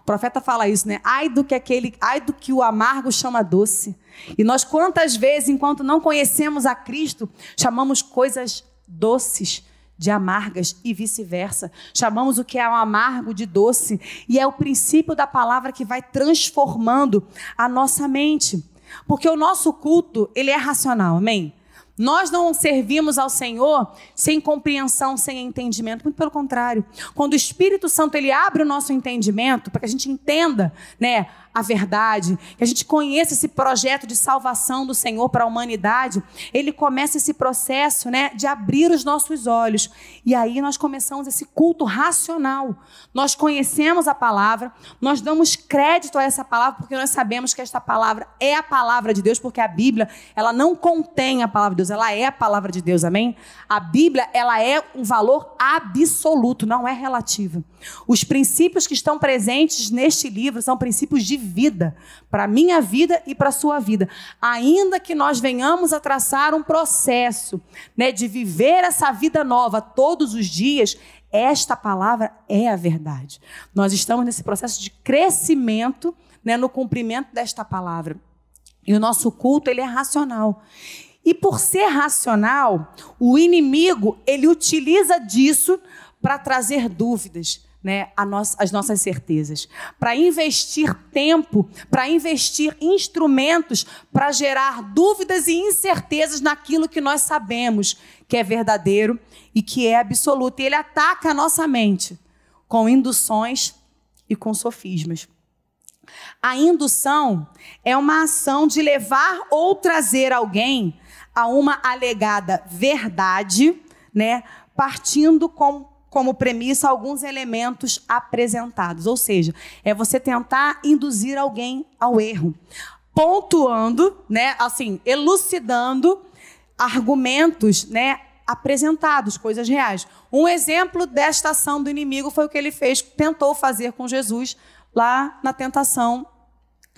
O profeta fala isso, né? Ai do que aquele, ai do que o amargo chama doce. E nós quantas vezes, enquanto não conhecemos a Cristo, chamamos coisas doces de amargas e vice-versa. Chamamos o que é o amargo de doce. E é o princípio da palavra que vai transformando a nossa mente. Porque o nosso culto, ele é racional, amém? Nós não servimos ao Senhor sem compreensão, sem entendimento, muito pelo contrário. Quando o Espírito Santo ele abre o nosso entendimento para que a gente entenda, né, a verdade, que a gente conheça esse projeto de salvação do Senhor para a humanidade, ele começa esse processo, né, de abrir os nossos olhos. E aí nós começamos esse culto racional. Nós conhecemos a palavra, nós damos crédito a essa palavra porque nós sabemos que esta palavra é a palavra de Deus, porque a Bíblia, ela não contém a palavra de Deus, ela é a palavra de Deus, amém? A Bíblia, ela é um valor absoluto, não é relativa. Os princípios que estão presentes neste livro são princípios de vida, para a minha vida e para a sua vida. Ainda que nós venhamos a traçar um processo né, de viver essa vida nova todos os dias, esta palavra é a verdade. Nós estamos nesse processo de crescimento né, no cumprimento desta palavra. E o nosso culto ele é racional. E por ser racional, o inimigo ele utiliza disso para trazer dúvidas né, as nossas certezas, para investir tempo, para investir instrumentos para gerar dúvidas e incertezas naquilo que nós sabemos que é verdadeiro e que é absoluto. E ele ataca a nossa mente com induções e com sofismas. A indução é uma ação de levar ou trazer alguém a uma alegada verdade, né, partindo com como premissa alguns elementos apresentados. Ou seja, é você tentar induzir alguém ao erro, pontuando, né, assim, elucidando argumentos, né, apresentados, coisas reais. Um exemplo desta ação do inimigo foi o que ele fez, tentou fazer com Jesus lá na tentação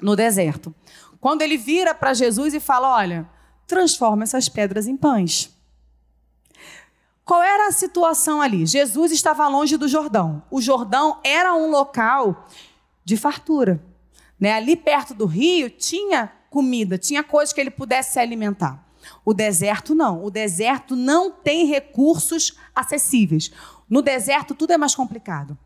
no deserto. Quando ele vira para Jesus e fala: "Olha, transforma essas pedras em pães". Qual era a situação ali? Jesus estava longe do Jordão. O Jordão era um local de fartura. Né? Ali perto do rio tinha comida, tinha coisas que ele pudesse se alimentar. O deserto não. O deserto não tem recursos acessíveis. No deserto tudo é mais complicado.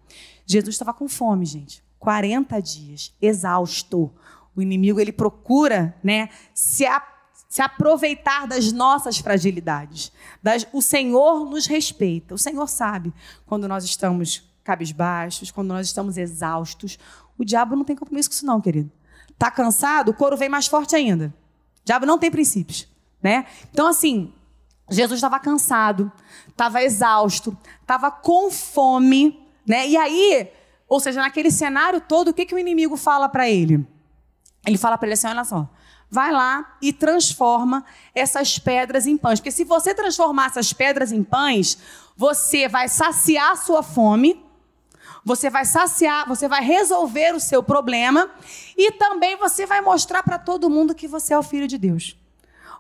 Jesus estava com fome, gente. 40 dias, exausto. O inimigo ele procura, né, se se aproveitar das nossas fragilidades. Das, o Senhor nos respeita. O Senhor sabe quando nós estamos cabisbaixos, quando nós estamos exaustos. O diabo não tem compromisso com isso, não, querido. Tá cansado, o couro vem mais forte ainda. O diabo não tem princípios, né? Então, assim, Jesus estava cansado, estava exausto, estava com fome, né? E aí, ou seja, naquele cenário todo, o que, que o inimigo fala para ele? Ele fala para ele assim: olha só, vai lá e transforma essas pedras em pães. Porque se você transformar essas pedras em pães, você vai saciar a sua fome, você vai saciar, você vai resolver o seu problema e também você vai mostrar para todo mundo que você é o filho de Deus.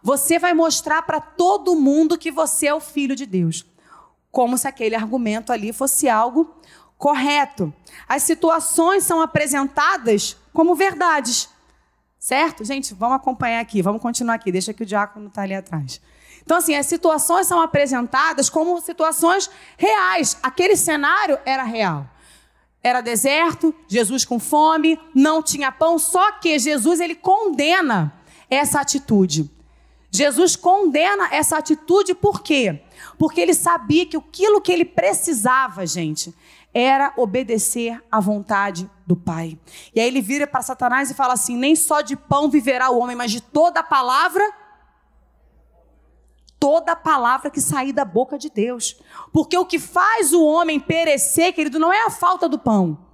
Você vai mostrar para todo mundo que você é o filho de Deus. Como se aquele argumento ali fosse algo correto. As situações são apresentadas como verdades. Certo? Gente, vamos acompanhar aqui, vamos continuar aqui. Deixa que o diácono está ali atrás. Então, assim, as situações são apresentadas como situações reais. Aquele cenário era real. Era deserto, Jesus com fome, não tinha pão, só que Jesus ele condena essa atitude. Jesus condena essa atitude por quê? Porque ele sabia que aquilo que ele precisava, gente, era obedecer à vontade do Pai. E aí ele vira para Satanás e fala assim: nem só de pão viverá o homem, mas de toda a palavra. Toda a palavra que sair da boca de Deus. Porque o que faz o homem perecer, querido, não é a falta do pão.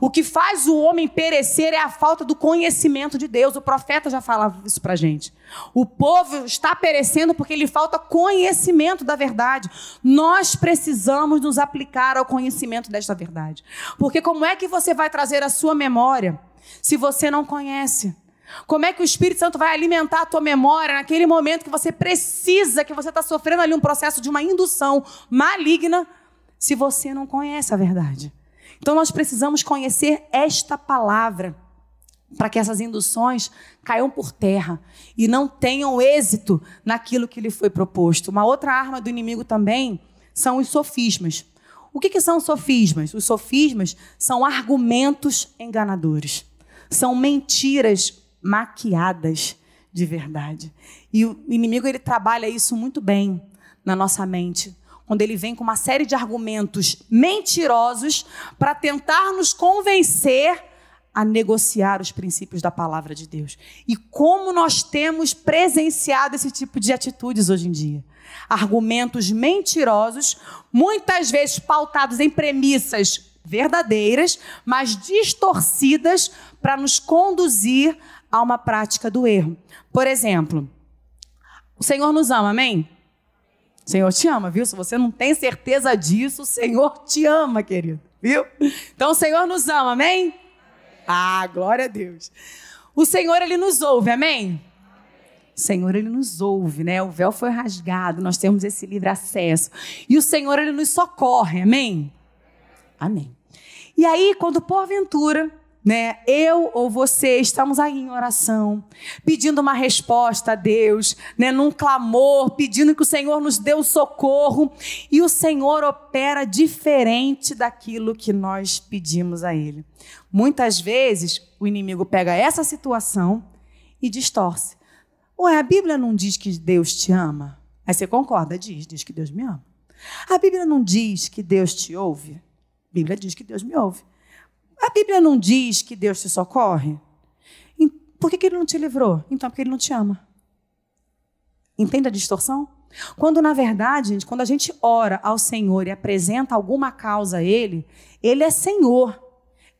O que faz o homem perecer é a falta do conhecimento de Deus. O profeta já falava isso para gente. O povo está perecendo porque lhe falta conhecimento da verdade. Nós precisamos nos aplicar ao conhecimento desta verdade. Porque como é que você vai trazer a sua memória se você não conhece? Como é que o Espírito Santo vai alimentar a tua memória naquele momento que você precisa, que você está sofrendo ali um processo de uma indução maligna, se você não conhece a verdade? Então nós precisamos conhecer esta palavra para que essas induções caiam por terra e não tenham êxito naquilo que lhe foi proposto. Uma outra arma do inimigo também são os sofismas. O que, que são sofismas? Os sofismas são argumentos enganadores, são mentiras maquiadas de verdade. E o inimigo ele trabalha isso muito bem na nossa mente, quando ele vem com uma série de argumentos mentirosos para tentar nos convencer a negociar os princípios da palavra de Deus. E como nós temos presenciado esse tipo de atitudes hoje em dia? Argumentos mentirosos, muitas vezes pautados em premissas verdadeiras, mas distorcidas para nos conduzir a uma prática do erro. Por exemplo, o Senhor nos ama, amém? O Senhor te ama, viu? Se você não tem certeza disso, o Senhor te ama, querido, viu? Então o Senhor nos ama, amém? Ah, glória a Deus. O Senhor, ele nos ouve, amém? Senhor, ele nos ouve, né? O véu foi rasgado, nós temos esse livre acesso. E o Senhor, ele nos socorre, amém? Amém. E aí, quando porventura né? Eu ou você estamos aí em oração, pedindo uma resposta a Deus, né? Num clamor, pedindo que o Senhor nos dê o socorro, e o Senhor opera diferente daquilo que nós pedimos a ele. Muitas vezes o inimigo pega essa situação e distorce. Ué, a Bíblia não diz que Deus te ama? Aí você concorda, diz, diz que Deus me ama. A Bíblia não diz que Deus te ouve? A Bíblia diz que Deus me ouve. A Bíblia não diz que Deus te socorre? Por que, que ele não te livrou? Então, porque ele não te ama. Entende a distorção? Quando, na verdade, gente, quando a gente ora ao Senhor e apresenta alguma causa a Ele, Ele é Senhor.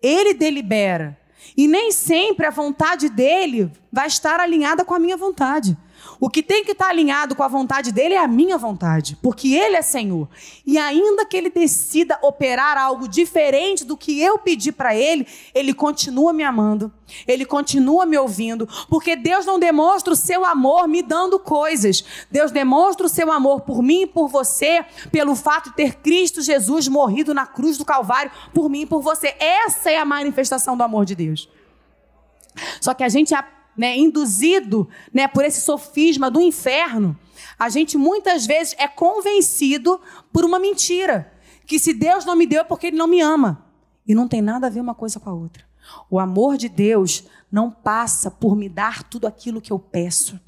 Ele delibera. E nem sempre a vontade dele vai estar alinhada com a minha vontade. O que tem que estar alinhado com a vontade dele é a minha vontade, porque ele é Senhor. E ainda que ele decida operar algo diferente do que eu pedi para ele, ele continua me amando, ele continua me ouvindo, porque Deus não demonstra o seu amor me dando coisas. Deus demonstra o seu amor por mim e por você, pelo fato de ter Cristo Jesus morrido na cruz do Calvário por mim e por você. Essa é a manifestação do amor de Deus. Só que a gente né, induzido né, por esse sofisma do inferno, a gente muitas vezes é convencido por uma mentira. Que se Deus não me deu é porque Ele não me ama. E não tem nada a ver uma coisa com a outra. O amor de Deus não passa por me dar tudo aquilo que eu peço,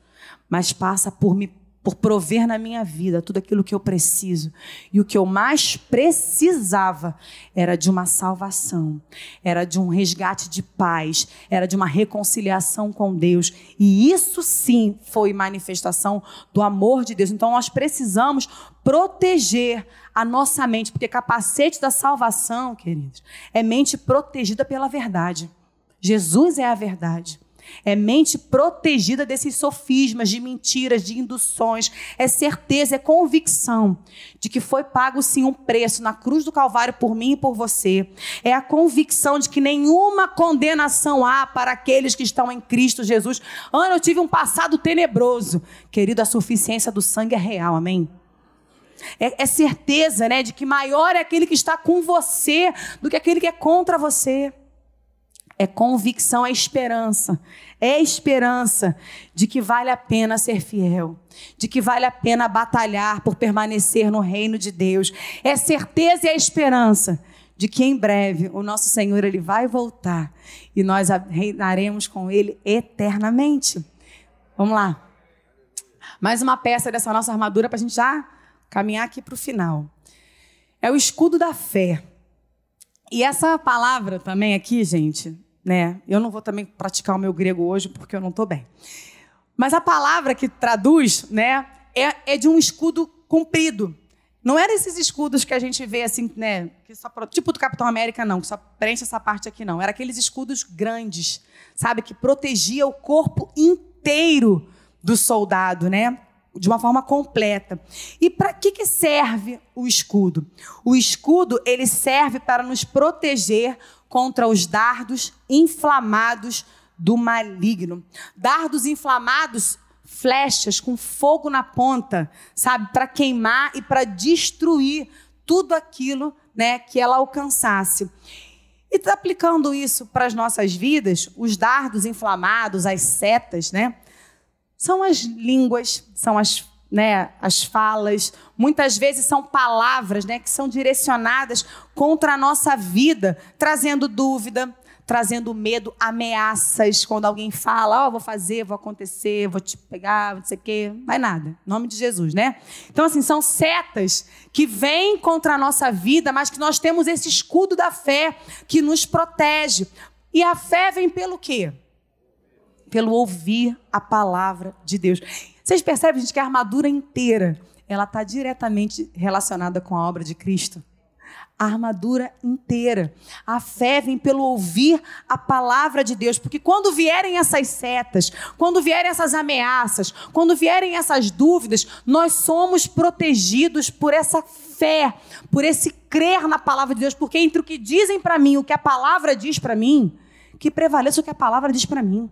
mas passa por me por prover na minha vida tudo aquilo que eu preciso. E o que eu mais precisava era de uma salvação, era de um resgate de paz, era de uma reconciliação com Deus. E isso sim foi manifestação do amor de Deus. Então nós precisamos proteger a nossa mente, porque capacete da salvação, queridos, é mente protegida pela verdade. Jesus é a verdade. É mente protegida desses sofismas, de mentiras, de induções. É certeza, é convicção de que foi pago sim um preço na cruz do Calvário por mim e por você. É a convicção de que nenhuma condenação há para aqueles que estão em Cristo Jesus. Ana, eu tive um passado tenebroso. Querido, a suficiência do sangue é real, amém? É, é, certeza, né, de que maior é aquele que está com você do que aquele que é contra você é convicção, é esperança. É esperança de que vale a pena ser fiel, de que vale a pena batalhar por permanecer no reino de Deus. É certeza e é esperança de que em breve o nosso Senhor ele vai voltar e nós reinaremos com ele eternamente. Vamos lá. Mais uma peça dessa nossa armadura para a gente já caminhar aqui para o final. É o escudo da fé. E essa palavra também aqui, gente, né? Eu não vou também praticar o meu grego hoje porque eu não estou bem. Mas a palavra que traduz, né, é, é de um escudo comprido. Não era esses escudos que a gente vê assim, né, só, tipo do Capitão América não, que só preenche essa parte aqui não. Era aqueles escudos grandes, sabe, que protegia o corpo inteiro do soldado, né? de uma forma completa. E para que, que serve o escudo? O escudo ele serve para nos proteger contra os dardos inflamados do maligno. Dardos inflamados, flechas com fogo na ponta, sabe, para queimar e para destruir tudo aquilo, né, que ela alcançasse. E tá aplicando isso para as nossas vidas, os dardos inflamados, as setas, né? São as línguas, são as né, as falas, muitas vezes são palavras né, que são direcionadas contra a nossa vida, trazendo dúvida, trazendo medo, ameaças. Quando alguém fala, ó, oh, vou fazer, vou acontecer, vou te pegar, não sei o quê, vai nada. Em nome de Jesus, né? Então, assim, são setas que vêm contra a nossa vida, mas que nós temos esse escudo da fé que nos protege. E a fé vem pelo quê? Pelo ouvir a palavra de Deus. Vocês percebem, gente, que a armadura inteira ela está diretamente relacionada com a obra de Cristo? A armadura inteira. A fé vem pelo ouvir a palavra de Deus, porque quando vierem essas setas, quando vierem essas ameaças, quando vierem essas dúvidas, nós somos protegidos por essa fé, por esse crer na palavra de Deus, porque entre o que dizem para mim, o que a palavra diz para mim, que prevaleça o que a palavra diz para mim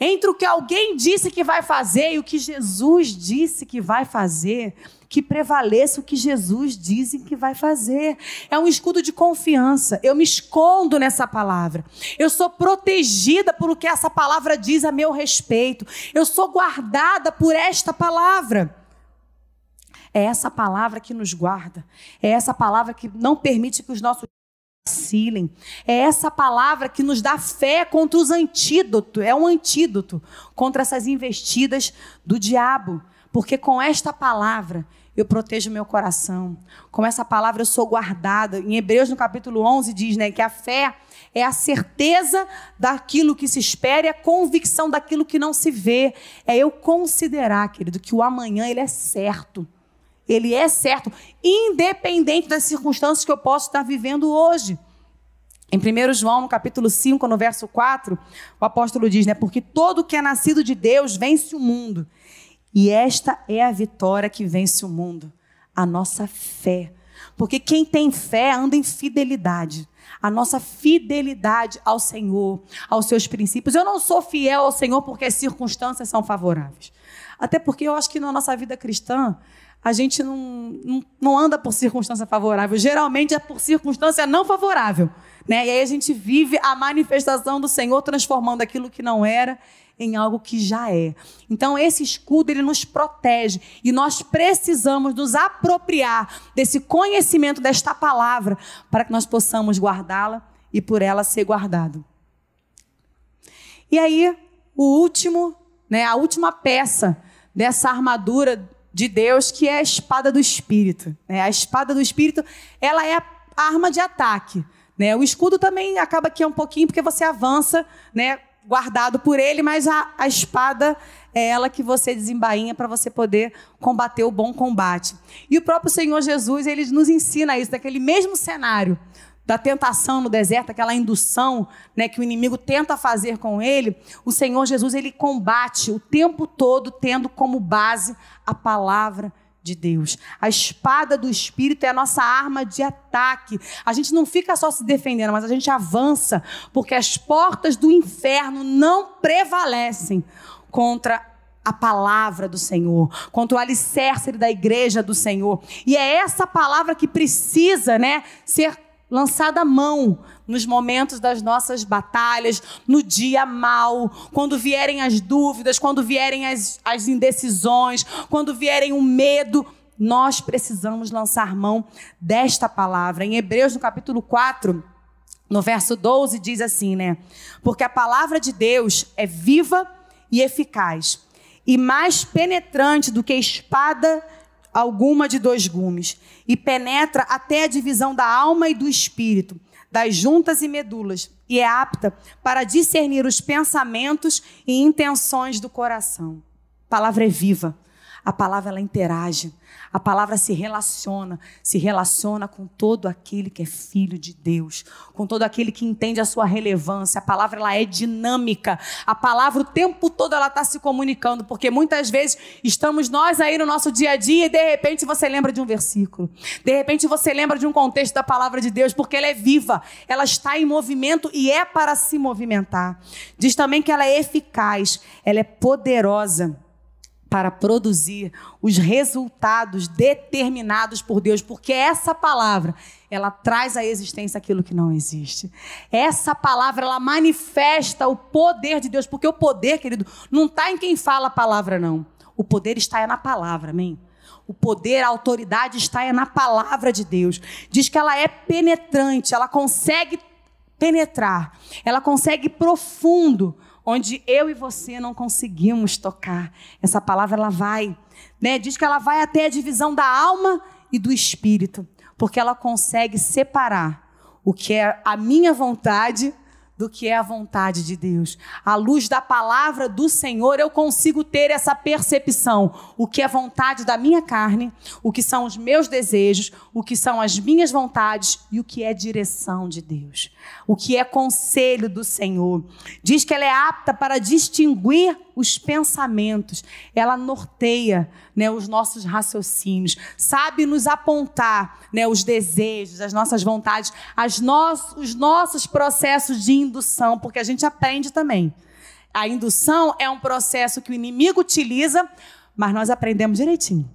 entre o que alguém disse que vai fazer e o que Jesus disse que vai fazer, que prevaleça o que Jesus disse que vai fazer. É um escudo de confiança. Eu me escondo nessa palavra. Eu sou protegida por o que essa palavra diz a meu respeito. Eu sou guardada por esta palavra. É essa palavra que nos guarda. É essa palavra que não permite que os nossos vacilem. É essa palavra que nos dá fé contra os antídotos, é um antídoto contra essas investidas do diabo. Porque com esta palavra eu protejo meu coração. Com essa palavra eu sou guardada. Em Hebreus, no capítulo 11, diz né, que a fé é a certeza daquilo que se espera e a convicção daquilo que não se vê. É eu considerar, querido, que o amanhã ele é certo. Ele é certo, independente das circunstâncias que eu posso estar vivendo hoje. Em 1 João, no capítulo 5, no verso 4, o apóstolo diz, né? Porque todo que é nascido de Deus vence o mundo. E esta é a vitória que vence o mundo, a nossa fé. Porque quem tem fé anda em fidelidade. A nossa fidelidade ao Senhor, aos seus princípios. Eu não sou fiel ao Senhor porque as circunstâncias são favoráveis. Até porque eu acho que na nossa vida cristã, a gente não, não, anda por circunstância favorável. Geralmente é por circunstância não favorável. Né? E aí a gente vive a manifestação do Senhor transformando aquilo que não era em algo que já é. Então esse escudo ele nos protege e nós precisamos nos apropriar desse conhecimento desta palavra para que nós possamos guardá-la e por ela ser guardado. E aí o último, né, a última peça dessa armadura de Deus, que é a espada do Espírito. Né? A espada do Espírito, ela é a arma de ataque. Né? O escudo também acaba que é um pouquinho, porque você avança, né? guardado por ele, mas a, a espada é ela que você desembainha para você poder combater o bom combate. E o próprio Senhor Jesus, ele nos ensina isso, daquele mesmo cenário da tentação no deserto, aquela indução né, que o inimigo tenta fazer com ele, o Senhor Jesus ele combate o tempo todo tendo como base a palavra de Deus. A espada do Espírito é a nossa arma de ataque. A gente não fica só se defendendo, mas a gente avança, porque as portas do inferno não prevalecem contra a palavra do Senhor, contra o alicerce da igreja do Senhor. E é essa palavra que precisa, né, ser lançada à mão nos momentos das nossas batalhas, no dia mal, quando vierem as dúvidas, quando vierem as, as indecisões, quando vierem o medo, nós precisamos lançar mão desta palavra. Em Hebreus, no capítulo 4, no verso 12, diz assim, né? Porque a palavra de Deus é viva e eficaz, e mais penetrante do que espada alguma de dois gumes, e penetra até a divisão da alma e do espírito, das juntas e medulas, e é apta para discernir os pensamentos e intenções do coração. A palavra é viva, a palavra ela interage, a palavra se relaciona, se relaciona com todo aquele que é filho de Deus, com todo aquele que entende a sua relevância. A palavra ela é dinâmica. A palavra o tempo todo ela está se comunicando, porque muitas vezes estamos nós aí no nosso dia a dia e de repente você lembra de um versículo, de repente você lembra de um contexto da palavra de Deus, porque ela é viva, ela está em movimento e é para se movimentar. Diz também que ela é eficaz, ela é poderosa para produzir os resultados determinados por Deus, porque essa palavra, ela traz à existência aquilo que não existe. Essa palavra, ela manifesta o poder de Deus, porque o poder, querido, não está em quem fala a palavra, não. O poder está é na palavra, amém? O poder, a autoridade está é na palavra de Deus. Diz que ela é penetrante, ela consegue penetrar, ela consegue profundo, onde eu e você não conseguimos tocar. Essa palavra ela vai, né? Diz que ela vai até a divisão da alma e do espírito, porque ela consegue separar o que é a minha vontade do que é a vontade de Deus. À luz da palavra do Senhor, eu consigo ter essa percepção. O que é vontade da minha carne, o que são os meus desejos, o que são as minhas vontades e o que é direção de Deus. O que é conselho do Senhor. Diz que ela é apta para distinguir os pensamentos, ela norteia né, os nossos raciocínios, sabe nos apontar né, os desejos, as nossas vontades, as no os nossos processos de indução, porque a gente aprende também. A indução é um processo que o inimigo utiliza, mas nós aprendemos direitinho.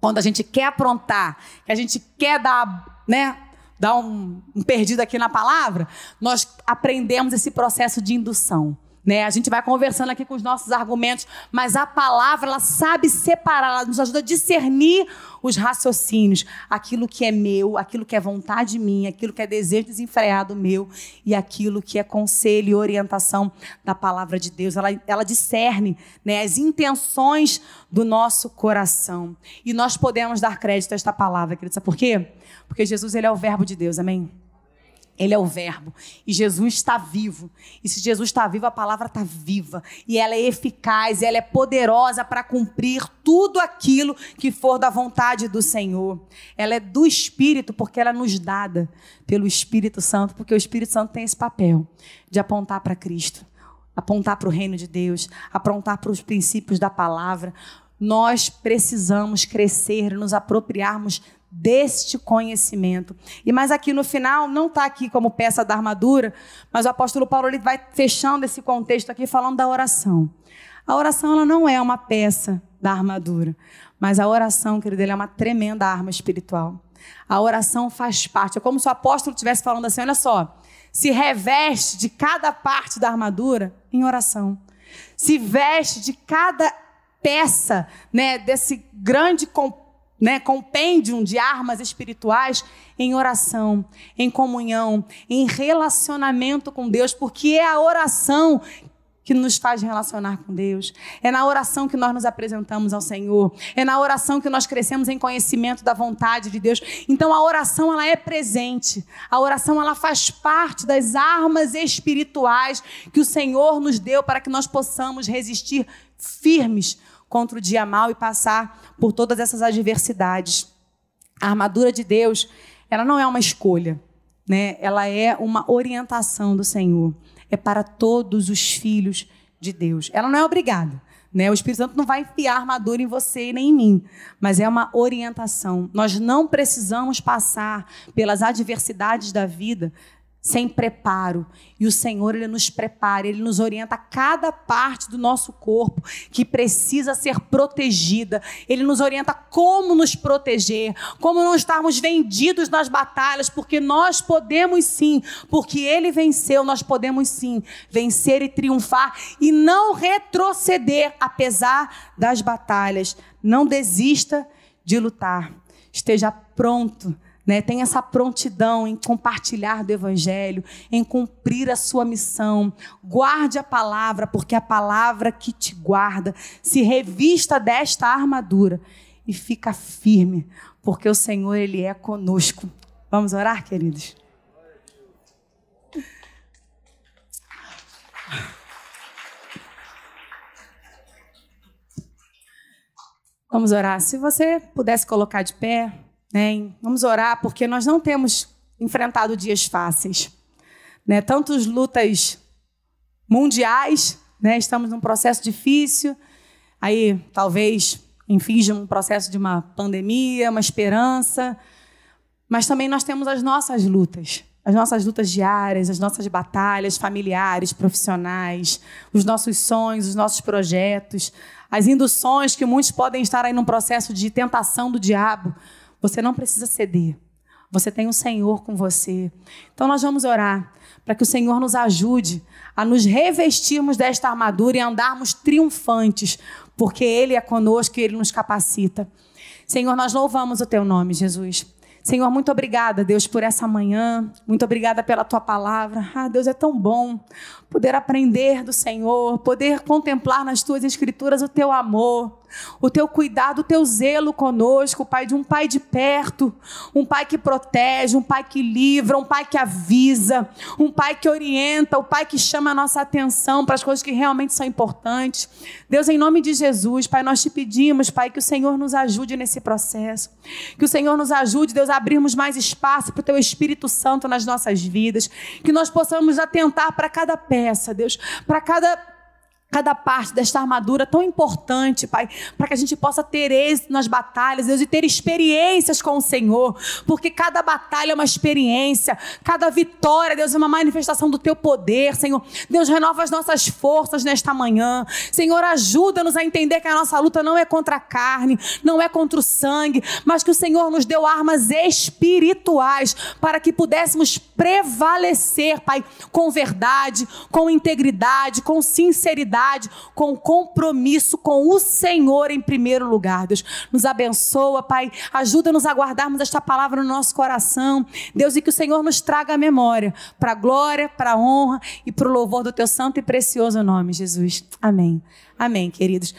Quando a gente quer aprontar, que a gente quer dar, né, dar um, um perdido aqui na palavra, nós aprendemos esse processo de indução. Né? A gente vai conversando aqui com os nossos argumentos, mas a palavra ela sabe separar, ela nos ajuda a discernir os raciocínios, aquilo que é meu, aquilo que é vontade minha, aquilo que é desejo desenfreado meu e aquilo que é conselho e orientação da palavra de Deus. Ela, ela discerne né, as intenções do nosso coração. E nós podemos dar crédito a esta palavra, querido. Sabe por quê? Porque Jesus ele é o verbo de Deus, amém? Ele é o Verbo. E Jesus está vivo. E se Jesus está vivo, a palavra está viva. E ela é eficaz, ela é poderosa para cumprir tudo aquilo que for da vontade do Senhor. Ela é do Espírito, porque ela é nos dada pelo Espírito Santo, porque o Espírito Santo tem esse papel de apontar para Cristo, apontar para o reino de Deus, apontar para os princípios da palavra. Nós precisamos crescer, nos apropriarmos deste conhecimento. E mais aqui no final, não está aqui como peça da armadura, mas o apóstolo Paulo ele vai fechando esse contexto aqui falando da oração. A oração ela não é uma peça da armadura, mas a oração, querido, é uma tremenda arma espiritual. A oração faz parte. É como se o apóstolo estivesse falando assim: olha só, se reveste de cada parte da armadura em oração. Se veste de cada peça né, desse grande complexo né, compêndium de armas espirituais em oração, em comunhão, em relacionamento com Deus, porque é a oração que nos faz relacionar com Deus. É na oração que nós nos apresentamos ao Senhor. É na oração que nós crescemos em conhecimento da vontade de Deus. Então a oração ela é presente. A oração ela faz parte das armas espirituais que o Senhor nos deu para que nós possamos resistir firmes contra o dia mal e passar por todas essas adversidades. A armadura de Deus, ela não é uma escolha, né? Ela é uma orientação do Senhor. É para todos os filhos de Deus. Ela não é obrigada. Né? O Espírito Santo não vai enfiar armadura em você nem em mim, mas é uma orientação. Nós não precisamos passar pelas adversidades da vida sem preparo. E o Senhor, Ele nos prepara, Ele nos orienta a cada parte do nosso corpo que precisa ser protegida. Ele nos orienta como nos proteger, como não estarmos vendidos nas batalhas, porque nós podemos sim, porque Ele venceu, nós podemos sim vencer e triunfar e não retroceder, apesar das batalhas. Não desista de lutar. Esteja pronto né? Tem essa prontidão em compartilhar do Evangelho, em cumprir a sua missão. Guarde a palavra, porque a palavra que te guarda se revista desta armadura e fica firme, porque o Senhor ele é conosco. Vamos orar, queridos? Vamos orar. Se você pudesse colocar de pé. Né? Vamos orar, porque nós não temos enfrentado dias fáceis. Né? Tantas lutas mundiais, né? estamos num processo difícil, aí talvez, enfim, de um processo de uma pandemia, uma esperança, mas também nós temos as nossas lutas, as nossas lutas diárias, as nossas batalhas familiares, profissionais, os nossos sonhos, os nossos projetos, as induções que muitos podem estar aí num processo de tentação do diabo. Você não precisa ceder. Você tem o Senhor com você. Então nós vamos orar para que o Senhor nos ajude a nos revestirmos desta armadura e andarmos triunfantes, porque Ele é conosco e Ele nos capacita. Senhor, nós louvamos o Teu nome, Jesus. Senhor, muito obrigada, Deus, por essa manhã. Muito obrigada pela tua palavra. Ah, Deus, é tão bom poder aprender do Senhor, poder contemplar nas tuas escrituras o teu amor o teu cuidado, o teu zelo conosco, Pai, de um pai de perto, um pai que protege, um pai que livra, um pai que avisa, um pai que orienta, o um pai que chama a nossa atenção para as coisas que realmente são importantes. Deus, em nome de Jesus, Pai, nós te pedimos, Pai, que o Senhor nos ajude nesse processo, que o Senhor nos ajude, Deus, a abrirmos mais espaço para o teu Espírito Santo nas nossas vidas, que nós possamos atentar para cada peça, Deus, para cada cada parte desta armadura tão importante, Pai, para que a gente possa ter êxito nas batalhas, Deus, e ter experiências com o Senhor, porque cada batalha é uma experiência, cada vitória, Deus, é uma manifestação do Teu poder, Senhor. Deus, renova as nossas forças nesta manhã. Senhor, ajuda-nos a entender que a nossa luta não é contra a carne, não é contra o sangue, mas que o Senhor nos deu armas espirituais para que pudéssemos prevalecer, Pai, com verdade, com integridade, com sinceridade com compromisso com o Senhor em primeiro lugar. Deus, nos abençoa, Pai. Ajuda-nos a guardarmos esta palavra no nosso coração. Deus, e que o Senhor nos traga a memória para a glória, para a honra e para o louvor do teu santo e precioso nome, Jesus. Amém. Amém, queridos.